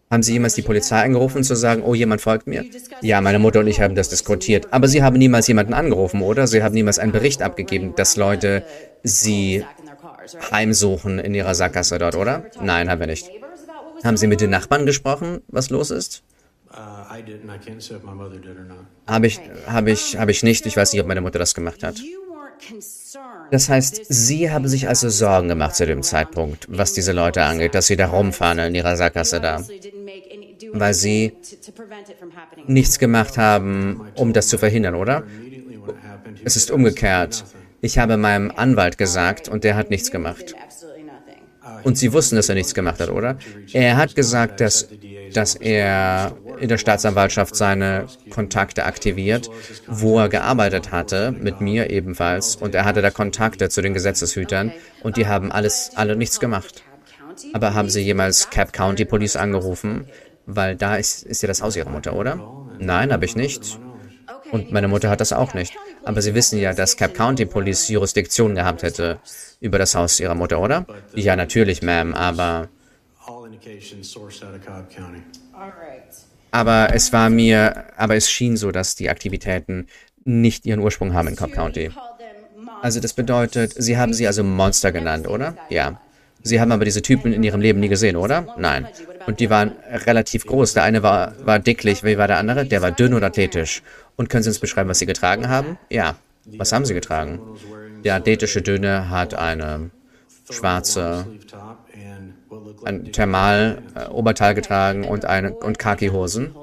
haben Sie jemals die Polizei angerufen, zu sagen, oh, jemand folgt mir? Ja, meine Mutter und ich haben das diskutiert. Aber Sie haben niemals jemanden angerufen, oder? Sie haben niemals einen Bericht abgegeben, dass Leute Sie heimsuchen in Ihrer Sackgasse dort, oder? Nein, haben wir nicht. Haben Sie mit den? Nachbarn gesprochen, was los ist? Uh. Habe ich, habe ich, habe ich nicht. Ich weiß nicht, ob meine Mutter das gemacht hat. Das heißt, Sie haben sich also Sorgen gemacht zu dem Zeitpunkt, was diese Leute angeht, dass Sie da rumfahren in Ihrer Sackgasse da. Weil Sie. Nichts gemacht haben, um das zu verhindern, oder? Es ist umgekehrt. Ich habe meinem Anwalt gesagt und der hat nichts gemacht. Und Sie wussten, dass er nichts gemacht hat, oder? Er hat gesagt, dass, dass er in der Staatsanwaltschaft seine Kontakte aktiviert, wo er gearbeitet hatte, mit mir ebenfalls. Und er hatte da Kontakte zu den Gesetzeshütern und die haben alles, alle nichts gemacht. Aber haben Sie jemals Cap County Police angerufen? Weil da ist, ist ja das Haus Ihrer Mutter, oder? Nein, habe ich nicht. Und meine Mutter hat das auch nicht. Aber Sie wissen ja, dass Cap County Police Jurisdiktion gehabt hätte über das Haus Ihrer Mutter, oder? Ja, natürlich, Ma'am, aber, aber es war mir, aber es schien so, dass die Aktivitäten nicht ihren Ursprung haben in Cobb County. Also das bedeutet, Sie haben sie also Monster genannt, oder? Ja. Sie haben aber diese Typen in Ihrem Leben nie gesehen, oder? Nein. Und die waren relativ groß. Der eine war, war dicklich, wie war der andere? Der war dünn und athletisch. Und können Sie uns beschreiben, was Sie getragen haben? Ja. Was haben Sie getragen? Der athletische Dünne hat eine schwarze, ein Thermal-Oberteil getragen und, eine, und Khaki-Hosen.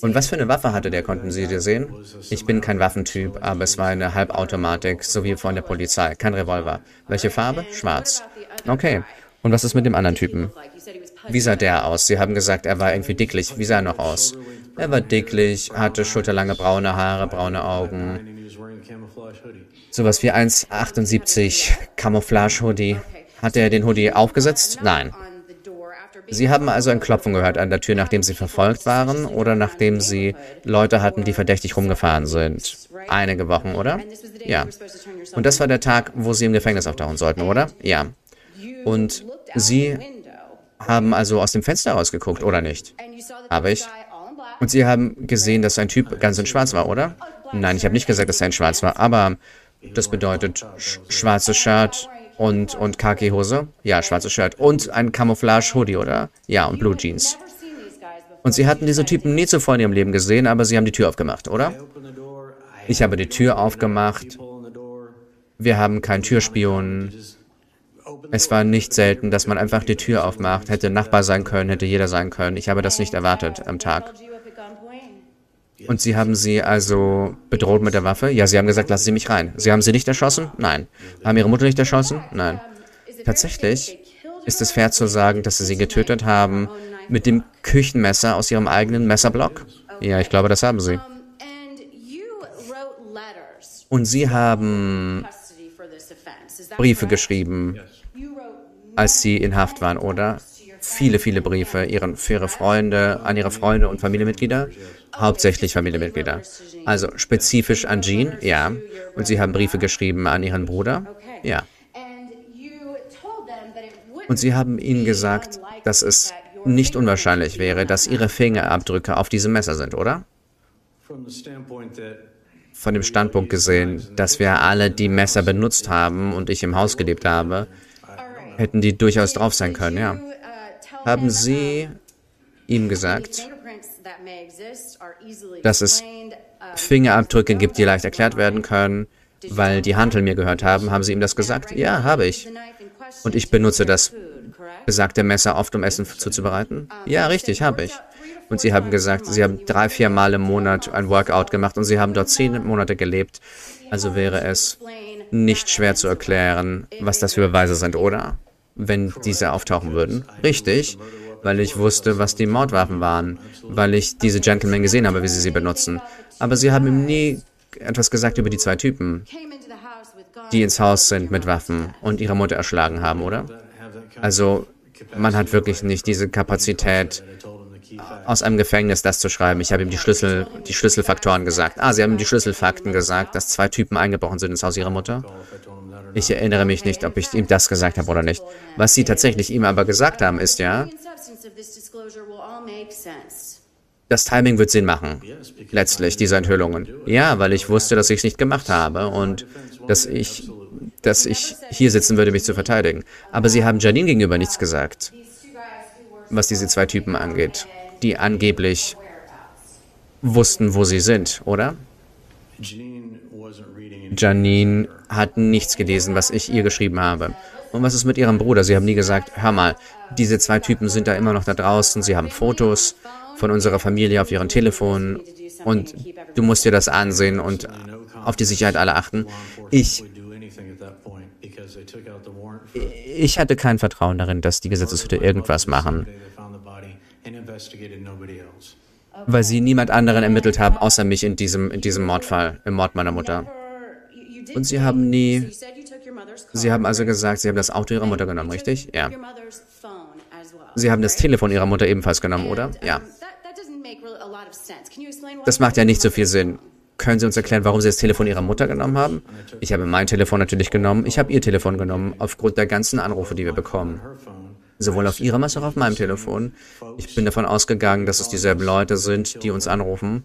Und was für eine Waffe hatte der, konnten Sie dir sehen? Ich bin kein Waffentyp, aber es war eine Halbautomatik, so wie von der Polizei, kein Revolver. Welche Farbe? Schwarz. Okay. Und was ist mit dem anderen Typen? Wie sah der aus? Sie haben gesagt, er war irgendwie dicklich. Wie sah er noch aus? Er war dicklich, hatte schulterlange braune Haare, braune Augen. Sowas wie 1,78 Camouflage-Hoodie. Hat er den Hoodie aufgesetzt? Nein. On the door after being Sie haben also ein Klopfen gehört an der Tür, nachdem Sie verfolgt waren oder nachdem Sie Leute hatten, die verdächtig rumgefahren sind. Einige Wochen, oder? Ja. Und das war der Tag, wo Sie im Gefängnis auftauchen sollten, oder? Ja. Und Sie haben also aus dem Fenster rausgeguckt, oder nicht? Habe ich. Und Sie haben gesehen, dass ein Typ ganz in schwarz war, oder? Nein, ich habe nicht gesagt, dass er in schwarz war, aber das bedeutet sch schwarzes Shirt und, und Khaki-Hose. Ja, schwarzes Shirt. Und ein Camouflage-Hoodie, oder? Ja, und Blue Jeans. Und Sie hatten diese Typen nie zuvor in Ihrem Leben gesehen, aber Sie haben die Tür aufgemacht, oder? Ich habe die Tür aufgemacht. Wir haben keinen Türspion. Es war nicht selten, dass man einfach die Tür aufmacht. Hätte Nachbar sein können, hätte jeder sein können. Ich habe das nicht erwartet am Tag. Und Sie haben sie also bedroht mit der Waffe? Ja, Sie haben gesagt, lassen Sie mich rein. Sie haben sie nicht erschossen? Nein. Haben Ihre Mutter nicht erschossen? Nein. Tatsächlich ist es fair zu sagen, dass Sie sie getötet haben mit dem Küchenmesser aus Ihrem eigenen Messerblock? Ja, ich glaube, das haben Sie. Und Sie haben Briefe geschrieben, als Sie in Haft waren, oder? Viele, viele Briefe ihren, für Ihre Freunde, an Ihre Freunde und Familienmitglieder? Hauptsächlich Familienmitglieder. Also spezifisch an Jean, ja. Und Sie haben Briefe geschrieben an Ihren Bruder? Ja. Und sie haben ihnen gesagt, dass es nicht unwahrscheinlich wäre, dass ihre Fingerabdrücke auf diesem Messer sind, oder? Von dem Standpunkt gesehen, dass wir alle die Messer benutzt haben und ich im Haus gelebt habe, hätten die durchaus drauf sein können, ja. Haben Sie ihm gesagt, dass es Fingerabdrücke gibt, die leicht erklärt werden können, weil die Hantel mir gehört haben? Haben Sie ihm das gesagt? Ja, habe ich. Und ich benutze das besagte Messer oft, um Essen zuzubereiten? Ja, richtig, habe ich. Und Sie haben gesagt, Sie haben drei, vier Mal im Monat ein Workout gemacht und Sie haben dort zehn Monate gelebt. Also wäre es nicht schwer zu erklären, was das für Beweise sind, oder? Wenn diese auftauchen würden. Richtig, weil ich wusste, was die Mordwaffen waren, weil ich diese Gentlemen gesehen habe, wie sie sie benutzen. Aber Sie haben ihm nie etwas gesagt über die zwei Typen, die ins Haus sind mit Waffen und ihre Mutter erschlagen haben, oder? Also, man hat wirklich nicht diese Kapazität, aus einem Gefängnis das zu schreiben. Ich habe ihm die Schlüssel, die Schlüsselfaktoren gesagt. Ah, Sie haben ihm die Schlüsselfakten gesagt, dass zwei Typen eingebrochen sind ins Haus Ihrer Mutter? Ich erinnere mich nicht, ob ich ihm das gesagt habe oder nicht. Was Sie tatsächlich ihm aber gesagt haben, ist ja, das Timing wird Sinn machen. Letztlich, diese Enthüllungen. Ja, weil ich wusste, dass ich es nicht gemacht habe und dass ich, dass ich hier sitzen würde, mich zu verteidigen. Aber Sie haben Janine gegenüber nichts gesagt, was diese zwei Typen angeht, die angeblich wussten, wo sie sind, oder? Janine Janine hat nichts gelesen, was ich ihr geschrieben habe. Und was ist mit ihrem Bruder? Sie haben nie gesagt, hör mal, diese zwei Typen sind da immer noch da draußen, sie haben Fotos von unserer Familie auf ihren Telefonen und du musst dir das ansehen und auf die Sicherheit alle achten. Ich, ich hatte kein Vertrauen darin, dass die Gesetzeshütte irgendwas machen, weil sie niemand anderen ermittelt haben, außer mich in diesem, in diesem Mordfall, im Mord meiner Mutter. Und Sie haben nie, Sie haben also gesagt, Sie haben das Auto Ihrer Mutter genommen, richtig? Ja. Sie haben das Telefon Ihrer Mutter ebenfalls genommen, oder? Ja. Das macht ja nicht so viel Sinn. Können Sie uns erklären, warum Sie das Telefon Ihrer Mutter genommen haben? Ich habe mein Telefon natürlich genommen. Ich habe Ihr Telefon genommen, aufgrund der ganzen Anrufe, die wir bekommen. Sowohl auf Ihrem als auch auf meinem Telefon. Ich bin davon ausgegangen, dass es dieselben Leute sind, die uns anrufen,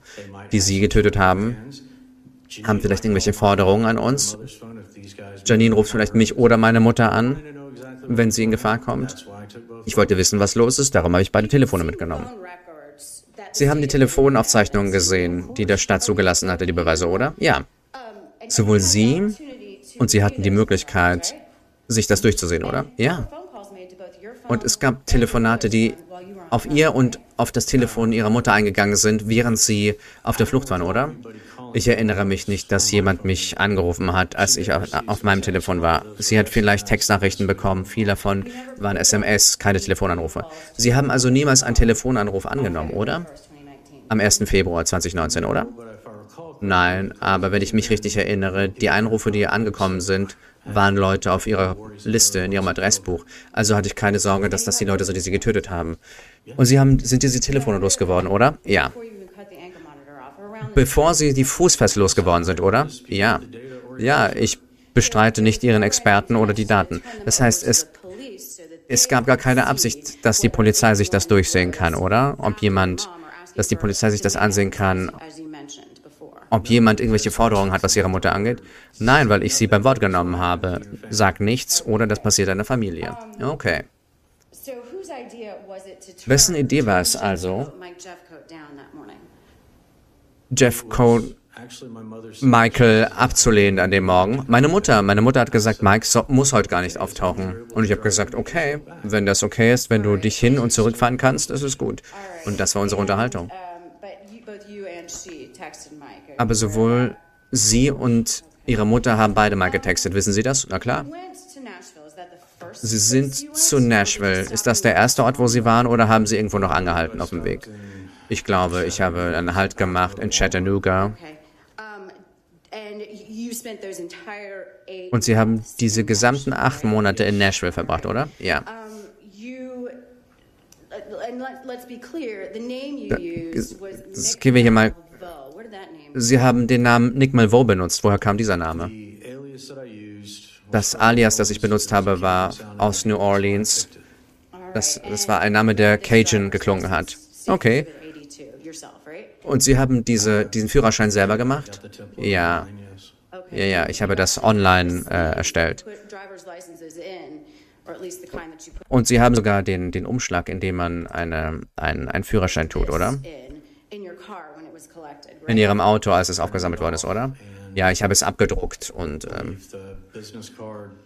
die Sie getötet haben. Haben vielleicht irgendwelche Forderungen an uns? Janine ruft vielleicht mich oder meine Mutter an, wenn sie in Gefahr kommt. Ich wollte wissen, was los ist, darum habe ich beide Telefone mitgenommen. Sie haben die Telefonaufzeichnungen gesehen, die der Staat zugelassen hatte, die Beweise, oder? Ja. Sowohl Sie und Sie hatten die Möglichkeit, sich das durchzusehen, oder? Ja. Und es gab Telefonate, die auf ihr und auf das Telefon ihrer Mutter eingegangen sind, während sie auf der Flucht waren, oder? Ich erinnere mich nicht, dass jemand mich angerufen hat, als ich auf, auf meinem Telefon war. Sie hat vielleicht Textnachrichten bekommen, viele davon waren SMS, keine Telefonanrufe. Sie haben also niemals einen Telefonanruf angenommen, oder? Am 1. Februar 2019, oder? Nein, aber wenn ich mich richtig erinnere, die Einrufe, die angekommen sind, waren Leute auf ihrer Liste, in ihrem Adressbuch. Also hatte ich keine Sorge, dass das die Leute sind, die sie getötet haben. Und sie haben, sind diese Telefone losgeworden, oder? Ja. Bevor sie die Fußfessel losgeworden sind, oder? Ja. Ja, ich bestreite nicht ihren Experten oder die Daten. Das heißt, es, es gab gar keine Absicht, dass die Polizei sich das durchsehen kann, oder? Ob jemand, dass die Polizei sich das ansehen kann, ob jemand irgendwelche Forderungen hat, was ihre Mutter angeht? Nein, weil ich sie beim Wort genommen habe. Sag nichts oder das passiert einer Familie. Okay. Wessen Idee war es also, Jeff mother Michael abzulehnen an dem Morgen? Meine Mutter. Meine Mutter hat gesagt, Mike so, muss heute gar nicht auftauchen. Und ich habe gesagt, okay, wenn das okay ist, wenn du dich hin und zurückfahren kannst, ist es gut. Und das war unsere Unterhaltung. Aber sowohl sie und ihre Mutter haben beide mal getextet. Wissen Sie das? Na klar. Sie sind zu Nashville. Ist das der erste Ort, wo Sie waren, oder haben Sie irgendwo noch angehalten auf dem Weg? Ich glaube, ich habe einen Halt gemacht in Chattanooga. Und Sie haben diese gesamten acht Monate in Nashville verbracht, oder? Ja. Das gehen wir hier mal. Sie haben den Namen Nick Malvo benutzt. Woher kam dieser Name? Das Alias, das ich benutzt habe, war aus New Orleans. Das, das war ein Name, der Cajun geklungen hat. Okay. Und Sie haben diese, diesen Führerschein selber gemacht? Ja. Ja, ja, ich habe das online äh, erstellt. Und Sie haben sogar den, den Umschlag, in dem man eine, ein, einen Führerschein tut, oder? In Ihrem Auto, als es aufgesammelt worden ist, oder? Ja, ich habe es abgedruckt und ähm,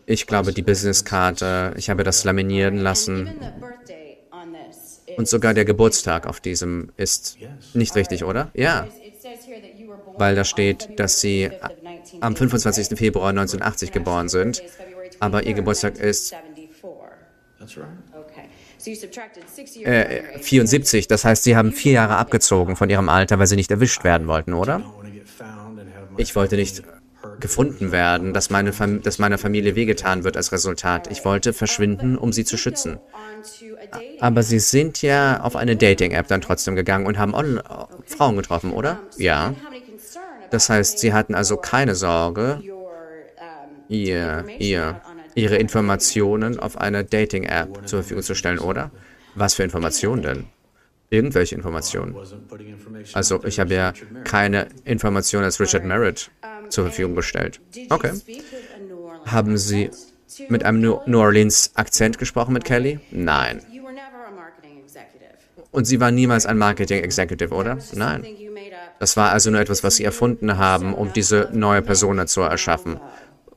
ich glaube, die Businesskarte, ich habe das laminieren lassen. Und sogar der Geburtstag auf diesem ist nicht richtig, oder? Ja. Weil da steht, dass Sie am 25. Februar 1980 geboren sind, aber Ihr Geburtstag ist äh, 74. Das heißt, Sie haben vier Jahre abgezogen von Ihrem Alter, weil Sie nicht erwischt werden wollten, oder? Ich wollte nicht gefunden werden, dass, meine Fam dass meiner Familie wehgetan wird als Resultat. Ich wollte verschwinden, um sie zu schützen. Aber Sie sind ja auf eine Dating-App dann trotzdem gegangen und haben On Frauen getroffen, oder? Ja. Das heißt, Sie hatten also keine Sorge, ihr, ihr, Ihre Informationen auf einer Dating-App zur Verfügung zu stellen, oder? Was für Informationen denn? Irgendwelche Informationen. Also ich habe ja keine Informationen als Richard Merritt zur Verfügung gestellt. Okay. Haben Sie mit einem New Orleans Akzent gesprochen mit Kelly? Nein. Und Sie waren niemals ein Marketing Executive, oder? Nein. Das war also nur etwas, was Sie erfunden haben, um diese neue Persona zu erschaffen.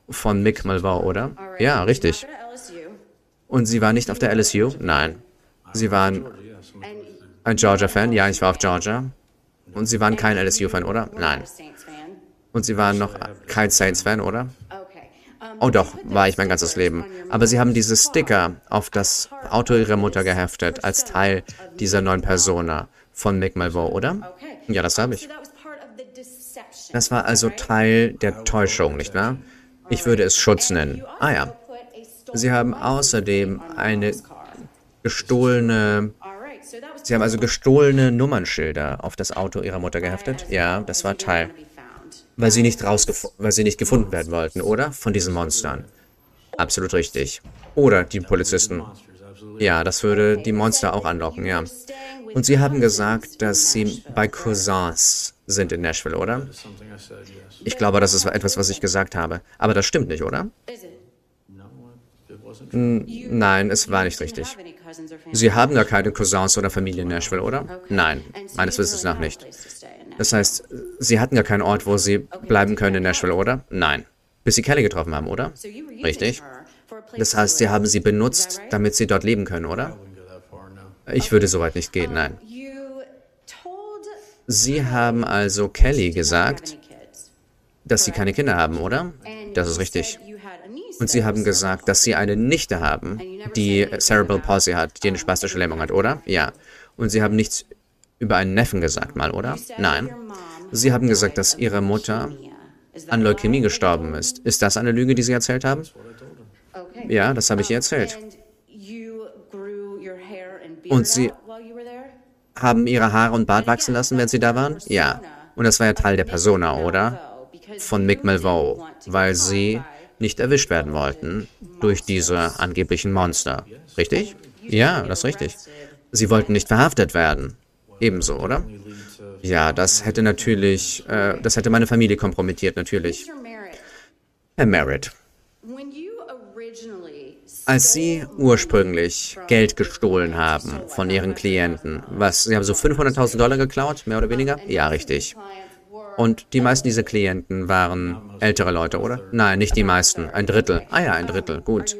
Von Mick Malvaux, oder? Ja, richtig. Und Sie waren nicht auf der LSU? Nein. Sie waren ein Georgia-Fan? Ja, ich war auf Georgia. Und Sie waren kein LSU-Fan, oder? Nein. Und Sie waren noch kein Saints-Fan, oder? Oh doch, war ich mein ganzes Leben. Aber Sie haben diese Sticker auf das Auto Ihrer Mutter geheftet, als Teil dieser neuen Persona von Mick Malvaux, oder? Ja, das habe ich. Das war also Teil der Täuschung, nicht wahr? Ich würde es Schutz nennen. Ah ja. Sie haben außerdem eine gestohlene Sie haben also gestohlene Nummernschilder auf das Auto Ihrer Mutter geheftet? Ja, das war Teil. Weil sie nicht weil sie nicht gefunden werden wollten, oder? Von diesen Monstern. Absolut richtig. Oder die Polizisten. Ja, das würde die Monster auch anlocken, ja. Und Sie haben gesagt, dass Sie bei Cousins sind in Nashville, oder? Ich glaube, das ist etwas, was ich gesagt habe. Aber das stimmt nicht, oder? Nein, es war nicht richtig. Sie haben gar keine Cousins oder Familie in Nashville, oder? Nein, meines Wissens nach nicht. Das heißt, Sie hatten gar keinen Ort, wo Sie bleiben können in Nashville, oder? Nein. Bis Sie Kelly getroffen haben, oder? Richtig. Das heißt, Sie haben sie benutzt, damit Sie dort leben können, oder? Ich würde soweit nicht gehen, nein. Sie haben also Kelly gesagt, dass Sie keine Kinder haben, oder? Das ist richtig. Und Sie haben gesagt, dass Sie eine Nichte haben, die Cerebral Palsy hat, die eine spastische Lähmung hat, oder? Ja. Und Sie haben nichts über einen Neffen gesagt mal, oder? Nein. Sie haben gesagt, dass Ihre Mutter an Leukämie gestorben ist. Ist das eine Lüge, die Sie erzählt haben? Ja, das habe ich ihr erzählt. Und Sie haben Ihre Haare und Bart wachsen lassen, wenn Sie da waren? Ja. Und das war ja Teil der Persona, oder? Von Mick Malvaux, weil Sie nicht erwischt werden wollten durch diese angeblichen Monster. Richtig? Ja, das ist richtig. Sie wollten nicht verhaftet werden. Ebenso, oder? Ja, das hätte natürlich, äh, das hätte meine Familie kompromittiert, natürlich. Herr Merritt, als Sie ursprünglich Geld gestohlen haben von Ihren Klienten, was, Sie haben so 500.000 Dollar geklaut, mehr oder weniger? Ja, richtig. Und die meisten dieser Klienten waren ältere Leute, oder? Nein, nicht die meisten. Ein Drittel. Ah ja, ein Drittel. Gut.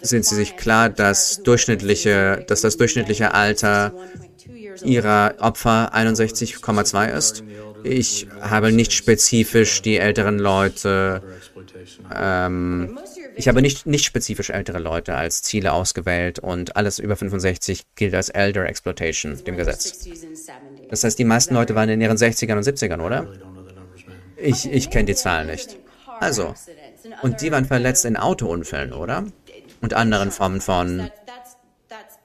Sind Sie sich klar, dass, durchschnittliche, dass das durchschnittliche Alter Ihrer Opfer 61,2 ist? Ich habe nicht spezifisch die älteren Leute, ähm, ich habe nicht, nicht spezifisch ältere Leute als Ziele ausgewählt und alles über 65 gilt als Elder Exploitation, dem Gesetz. Das heißt, die meisten Leute waren in ihren 60ern und 70ern, oder? Ich, ich kenne die Zahlen nicht. Also, und die waren verletzt in Autounfällen, oder? Und anderen Formen von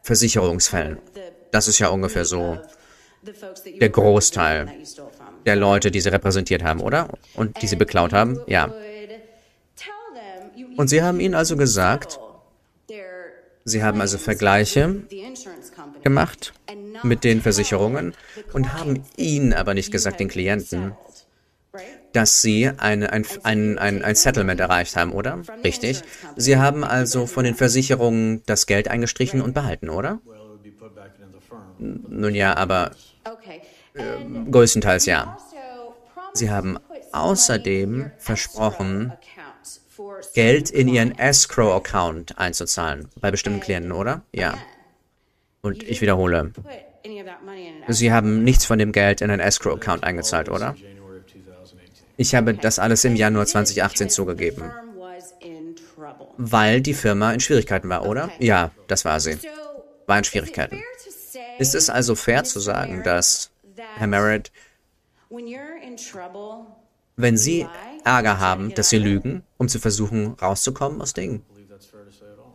Versicherungsfällen. Das ist ja ungefähr so der Großteil der Leute, die sie repräsentiert haben, oder? Und die sie beklaut haben? Ja. Und Sie haben ihnen also gesagt, Sie haben also Vergleiche gemacht mit den Versicherungen und haben ihnen aber nicht gesagt, den Klienten, dass sie eine, ein, ein, ein, ein Settlement erreicht haben, oder? Richtig. Sie haben also von den Versicherungen das Geld eingestrichen und behalten, oder? Nun ja, aber Ähm, größtenteils ja. Sie haben außerdem versprochen, Geld in Ihren Escrow-Account einzuzahlen. Bei bestimmten Klienten, oder? Ja. Und ich wiederhole, Sie haben nichts von dem Geld in einen Escrow-Account eingezahlt, oder? January of 2018. Ich habe das alles im Januar 2018 zugegeben, weil die Firma in Schwierigkeiten war, oder? Ja, das war sie. War in Schwierigkeiten. Ist es also fair zu sagen, dass, Herr Merritt, wenn Sie Ärger haben, dass Sie lügen, um zu versuchen, rauszukommen aus Dingen?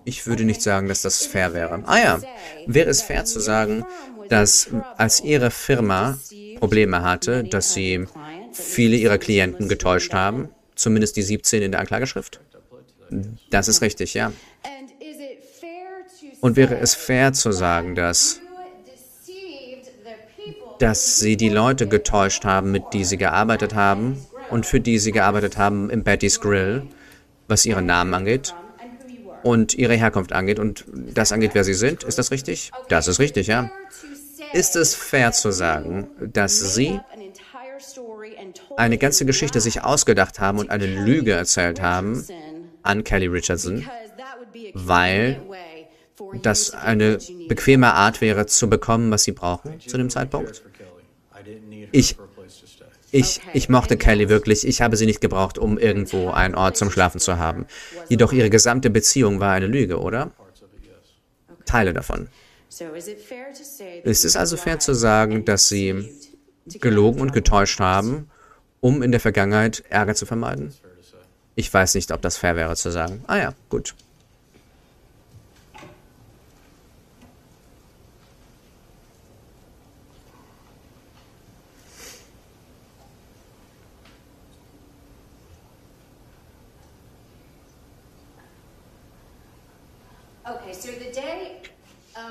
Ich würde nicht sagen, dass das fair wäre. Ah ja, wäre es fair zu sagen, dass als Ihre Firma Probleme hatte, dass Sie viele Ihrer Klienten getäuscht haben, zumindest die 17 in der Anklageschrift? Das ist richtig, ja. Und wäre es fair zu sagen, dass, dass Sie die Leute getäuscht haben, mit die Sie gearbeitet haben und für die Sie gearbeitet haben im Betty's Grill, was Ihren Namen angeht und Ihre Herkunft angeht und das angeht, wer Sie sind? Ist das richtig? Das ist richtig, ja. Ist es fair zu sagen, dass Sie eine ganze Geschichte sich ausgedacht haben und eine Lüge erzählt haben an Kelly Richardson, weil das eine bequeme Art wäre, zu bekommen, was Sie brauchen zu dem Zeitpunkt? Ich, ich, ich mochte Kelly wirklich. Ich habe sie nicht gebraucht, um irgendwo einen Ort zum Schlafen zu haben. Jedoch ihre gesamte Beziehung war eine Lüge, oder? Teile davon. Ist es also fair zu sagen, dass Sie gelogen und getäuscht haben, um in der Vergangenheit Ärger zu vermeiden? Ich weiß nicht, ob das fair wäre zu sagen. Ah ja, gut.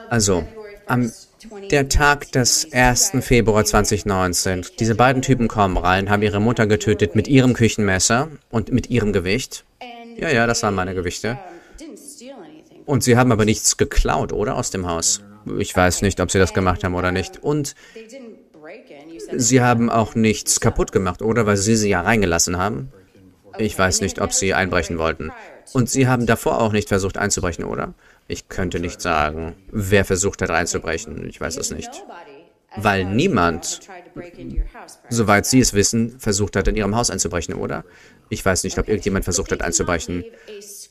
Also, am der Tag des 1. Februar 2019. Diese beiden Typen kommen rein, haben ihre Mutter getötet mit ihrem Küchenmesser und mit ihrem Gewicht. Ja, ja, das waren meine Gewichte. Und sie haben aber nichts geklaut, oder? Aus dem Haus. Ich weiß nicht, ob sie das gemacht haben oder nicht. Und sie haben auch nichts kaputt gemacht, oder? Weil sie sie ja reingelassen haben. Ich weiß nicht, ob sie einbrechen wollten. Und sie haben davor auch nicht versucht einzubrechen, oder? Ich könnte nicht sagen, wer versucht hat einzubrechen. Ich weiß es nicht. Weil niemand, soweit Sie es wissen, versucht hat, in Ihrem Haus einzubrechen, oder? Ich weiß nicht, ob irgendjemand versucht hat einzubrechen.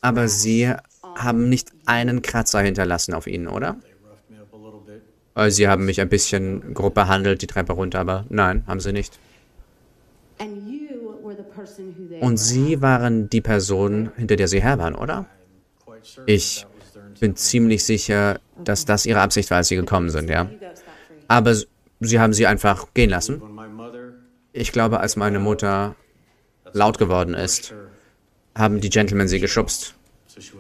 Aber Sie haben nicht einen Kratzer hinterlassen auf Ihnen, oder? Äh, Sie haben mich ein bisschen grob behandelt, die Treppe runter, aber nein, haben Sie nicht. Und Sie waren die Person, hinter der Sie her waren, oder? Ich bin ziemlich sicher, dass das Ihre Absicht war, als Sie gekommen sind, ja. Aber Sie haben sie einfach gehen lassen. Ich glaube, als meine Mutter laut geworden ist, haben die Gentlemen sie geschubst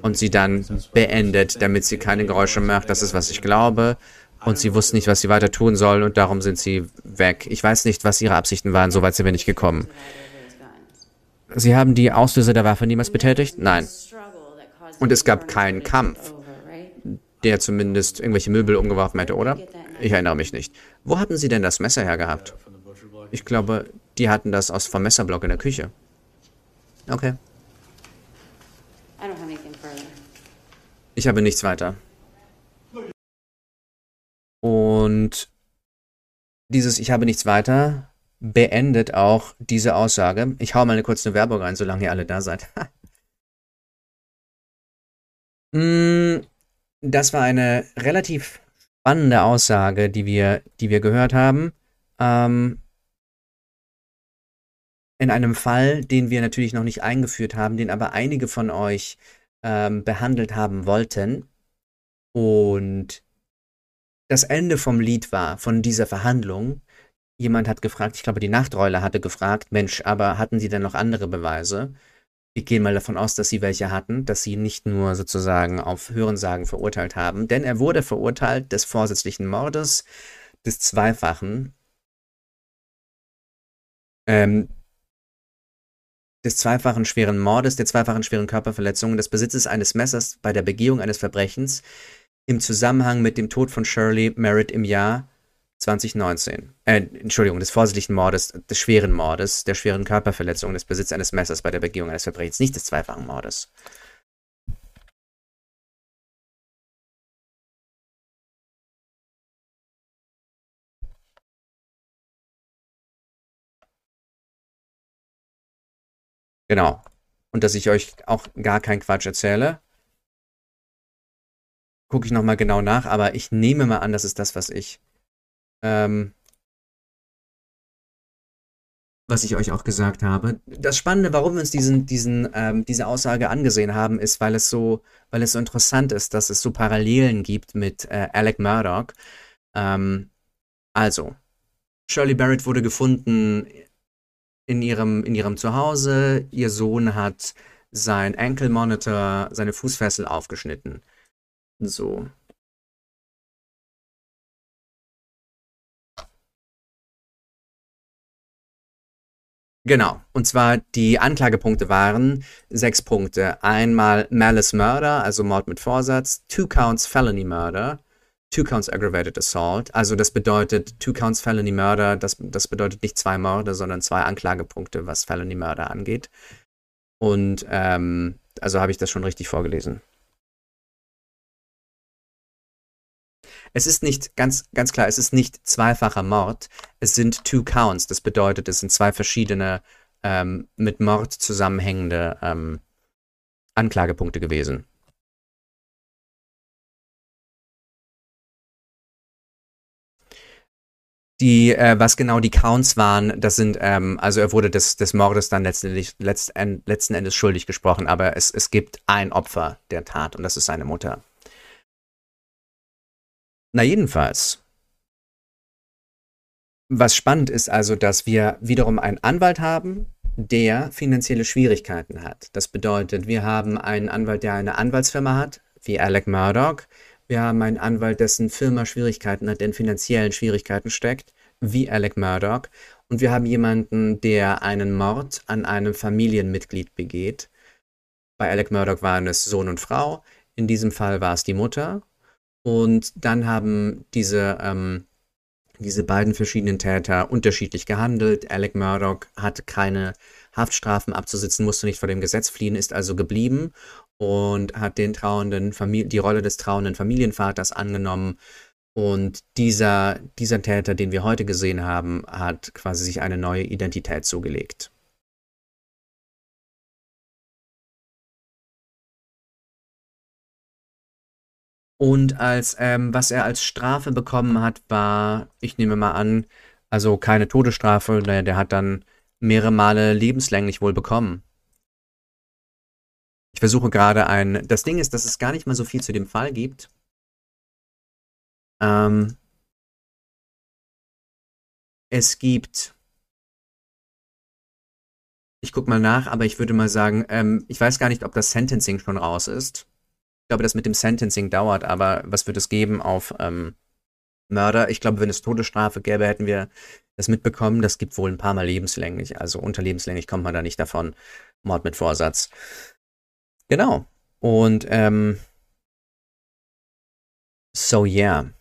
und sie dann beendet, damit sie keine Geräusche macht. Das ist, was ich glaube. Und sie wussten nicht, was sie weiter tun soll und darum sind sie weg. Ich weiß nicht, was ihre Absichten waren, soweit sind wir nicht gekommen. Sie haben die Auslöser der Waffe niemals betätigt? Nein. Und es gab keinen Kampf, der zumindest irgendwelche Möbel umgeworfen hätte, oder? Ich erinnere mich nicht. Wo hatten Sie denn das Messer hergehabt? Ich glaube, die hatten das aus vom Messerblock in der Küche. Okay. Ich habe nichts weiter. Und dieses Ich habe nichts weiter beendet auch diese Aussage. Ich hau mal eine kurze Werbung rein, solange ihr alle da seid. Mm, das war eine relativ spannende Aussage, die wir, die wir gehört haben. Ähm, in einem Fall, den wir natürlich noch nicht eingeführt haben, den aber einige von euch ähm, behandelt haben wollten. Und das Ende vom Lied war, von dieser Verhandlung, jemand hat gefragt, ich glaube, die Nachtrolle hatte gefragt, Mensch, aber hatten Sie denn noch andere Beweise? Ich gehe mal davon aus, dass sie welche hatten, dass sie nicht nur sozusagen auf Hörensagen verurteilt haben, denn er wurde verurteilt des vorsätzlichen Mordes, des zweifachen, ähm, des zweifachen schweren Mordes, der zweifachen schweren Körperverletzung, des Besitzes eines Messers bei der Begehung eines Verbrechens im Zusammenhang mit dem Tod von Shirley Merritt im Jahr 2019. Äh, Entschuldigung, des vorsätzlichen Mordes, des schweren Mordes, der schweren Körperverletzung, des Besitzes eines Messers bei der Begehung eines Verbrechens, nicht des zweifachen Mordes. Genau. Und dass ich euch auch gar keinen Quatsch erzähle, gucke ich nochmal genau nach, aber ich nehme mal an, das ist das, was ich, ähm, was ich euch auch gesagt habe. Das Spannende, warum wir uns diesen, diesen, ähm, diese Aussage angesehen haben, ist, weil es so, weil es so interessant ist, dass es so Parallelen gibt mit äh, Alec Murdoch. Ähm, also, Shirley Barrett wurde gefunden in ihrem, in ihrem Zuhause. Ihr Sohn hat sein Ankle Monitor, seine Fußfessel aufgeschnitten. So. Genau. Und zwar die Anklagepunkte waren sechs Punkte. Einmal Malice Murder, also Mord mit Vorsatz, Two Counts Felony Murder, Two Counts Aggravated Assault. Also das bedeutet Two Counts Felony Murder, das, das bedeutet nicht zwei Morde, sondern zwei Anklagepunkte, was Felony Murder angeht. Und ähm, also habe ich das schon richtig vorgelesen. Es ist nicht ganz, ganz klar, es ist nicht zweifacher Mord. Es sind two counts. Das bedeutet, es sind zwei verschiedene ähm, mit Mord zusammenhängende ähm, Anklagepunkte gewesen. Die, äh, was genau die Counts waren, das sind, ähm, also er wurde des, des Mordes dann letztendlich, letzten, letzten Endes schuldig gesprochen, aber es, es gibt ein Opfer der Tat und das ist seine Mutter. Na jedenfalls. Was spannend ist also, dass wir wiederum einen Anwalt haben, der finanzielle Schwierigkeiten hat. Das bedeutet, wir haben einen Anwalt, der eine Anwaltsfirma hat, wie Alec Murdoch. Wir haben einen Anwalt, dessen Firma Schwierigkeiten hat, der in finanziellen Schwierigkeiten steckt, wie Alec Murdoch. Und wir haben jemanden, der einen Mord an einem Familienmitglied begeht. Bei Alec Murdoch waren es Sohn und Frau. In diesem Fall war es die Mutter. Und dann haben diese, ähm, diese beiden verschiedenen Täter unterschiedlich gehandelt. Alec Murdoch hatte keine Haftstrafen abzusitzen, musste nicht vor dem Gesetz fliehen, ist also geblieben und hat den trauenden Famili die Rolle des trauenden Familienvaters angenommen. Und dieser, dieser Täter, den wir heute gesehen haben, hat quasi sich eine neue Identität zugelegt. Und als, ähm, was er als Strafe bekommen hat, war, ich nehme mal an, also keine Todesstrafe, der, der hat dann mehrere Male lebenslänglich wohl bekommen. Ich versuche gerade ein. Das Ding ist, dass es gar nicht mal so viel zu dem Fall gibt. Ähm, es gibt. Ich guck mal nach, aber ich würde mal sagen, ähm, ich weiß gar nicht, ob das Sentencing schon raus ist. Ich glaube, das mit dem Sentencing dauert, aber was wird es geben auf ähm, Mörder? Ich glaube, wenn es Todesstrafe gäbe, hätten wir das mitbekommen. Das gibt wohl ein paar Mal lebenslänglich. Also unter lebenslänglich kommt man da nicht davon. Mord mit Vorsatz. Genau. Und ähm, so yeah.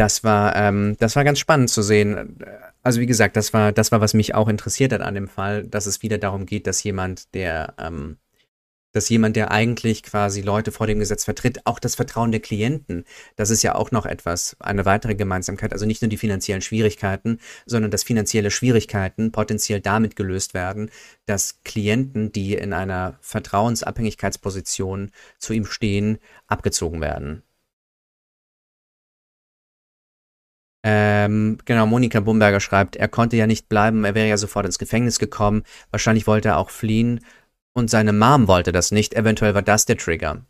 Das war, ähm, das war ganz spannend zu sehen. Also wie gesagt, das war, das war, was mich auch interessiert hat an dem Fall, dass es wieder darum geht, dass jemand, der, ähm, dass jemand, der eigentlich quasi Leute vor dem Gesetz vertritt, auch das Vertrauen der Klienten, das ist ja auch noch etwas, eine weitere Gemeinsamkeit. Also nicht nur die finanziellen Schwierigkeiten, sondern dass finanzielle Schwierigkeiten potenziell damit gelöst werden, dass Klienten, die in einer Vertrauensabhängigkeitsposition zu ihm stehen, abgezogen werden. Ähm, genau, Monika Bumberger schreibt, er konnte ja nicht bleiben, er wäre ja sofort ins Gefängnis gekommen. Wahrscheinlich wollte er auch fliehen und seine Mom wollte das nicht. Eventuell war das der Trigger.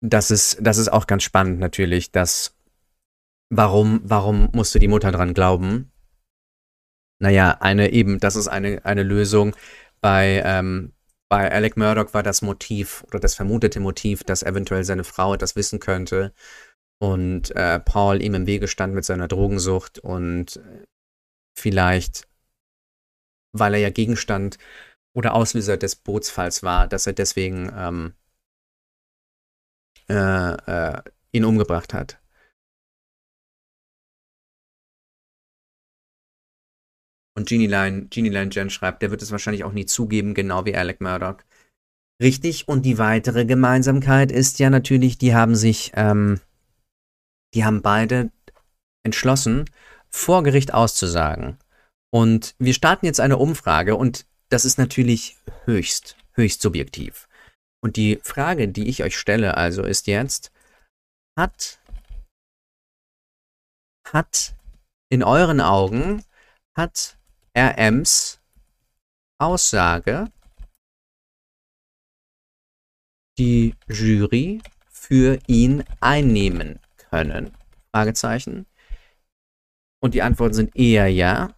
Das ist, das ist auch ganz spannend natürlich, dass warum, warum musste die Mutter dran glauben? Naja, eine eben, das ist eine, eine Lösung. Bei, ähm, bei Alec Murdoch war das Motiv oder das vermutete Motiv, dass eventuell seine Frau etwas wissen könnte und äh, Paul ihm im Wege stand mit seiner Drogensucht und vielleicht, weil er ja Gegenstand oder Auslöser des Bootsfalls war, dass er deswegen ähm, äh, äh, ihn umgebracht hat. Und Jeannie Line, Jeannie Line Jen schreibt, der wird es wahrscheinlich auch nie zugeben, genau wie Alec Murdoch. Richtig, und die weitere Gemeinsamkeit ist ja natürlich, die haben sich, ähm, die haben beide entschlossen, vor Gericht auszusagen. Und wir starten jetzt eine Umfrage und das ist natürlich höchst, höchst subjektiv. Und die Frage, die ich euch stelle, also ist jetzt, hat, hat in euren Augen, hat RMs Aussage die Jury für ihn einnehmen können? Fragezeichen. Und die Antworten sind eher ja,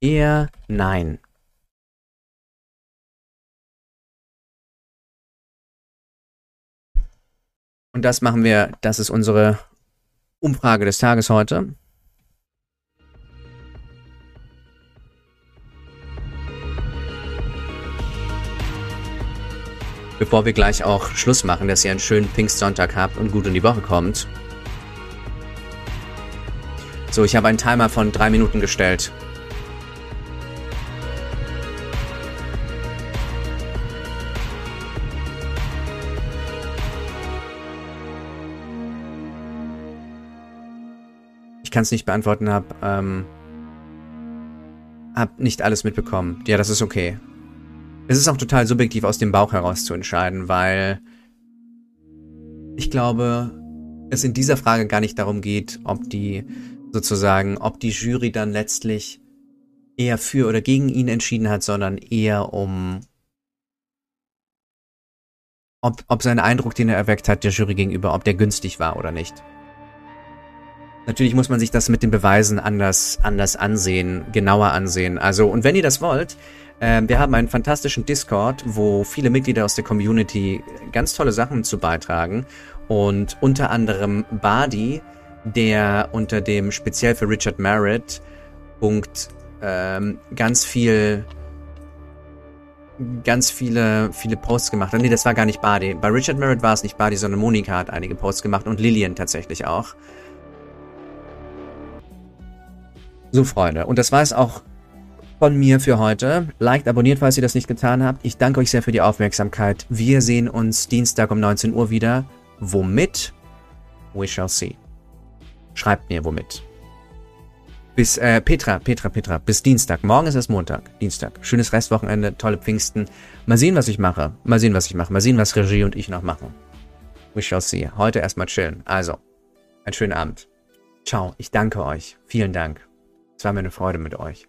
eher nein. Und das machen wir, das ist unsere Umfrage des Tages heute. Bevor wir gleich auch Schluss machen, dass ihr einen schönen Pfingstsonntag habt und gut in die Woche kommt. So, ich habe einen Timer von drei Minuten gestellt. Ich kann es nicht beantworten, hab, ähm, hab nicht alles mitbekommen. Ja, das ist okay. Es ist auch total subjektiv aus dem Bauch heraus zu entscheiden, weil ich glaube, es in dieser Frage gar nicht darum geht, ob die sozusagen, ob die Jury dann letztlich eher für oder gegen ihn entschieden hat, sondern eher um, ob, ob sein Eindruck, den er erweckt hat, der Jury gegenüber, ob der günstig war oder nicht. Natürlich muss man sich das mit den Beweisen anders, anders ansehen, genauer ansehen. Also, und wenn ihr das wollt, ähm, wir haben einen fantastischen Discord, wo viele Mitglieder aus der Community ganz tolle Sachen zu beitragen. Und unter anderem Badi, der unter dem speziell für Richard Merritt Punkt ähm, ganz viel ganz viele, viele Posts gemacht hat. Nee, das war gar nicht Badi. Bei Richard Merritt war es nicht Badi, sondern Monika hat einige Posts gemacht und Lillian tatsächlich auch. So, Freunde. Und das war es auch von mir für heute. Liked, abonniert, falls ihr das nicht getan habt. Ich danke euch sehr für die Aufmerksamkeit. Wir sehen uns Dienstag um 19 Uhr wieder. Womit? We shall see. Schreibt mir womit. Bis, äh, Petra, Petra, Petra, bis Dienstag. Morgen ist es Montag. Dienstag. Schönes Restwochenende, tolle Pfingsten. Mal sehen, was ich mache. Mal sehen, was ich mache. Mal sehen, was Regie und ich noch machen. We shall see. Heute erstmal chillen. Also, einen schönen Abend. Ciao. Ich danke euch. Vielen Dank. Es war mir eine Freude mit euch.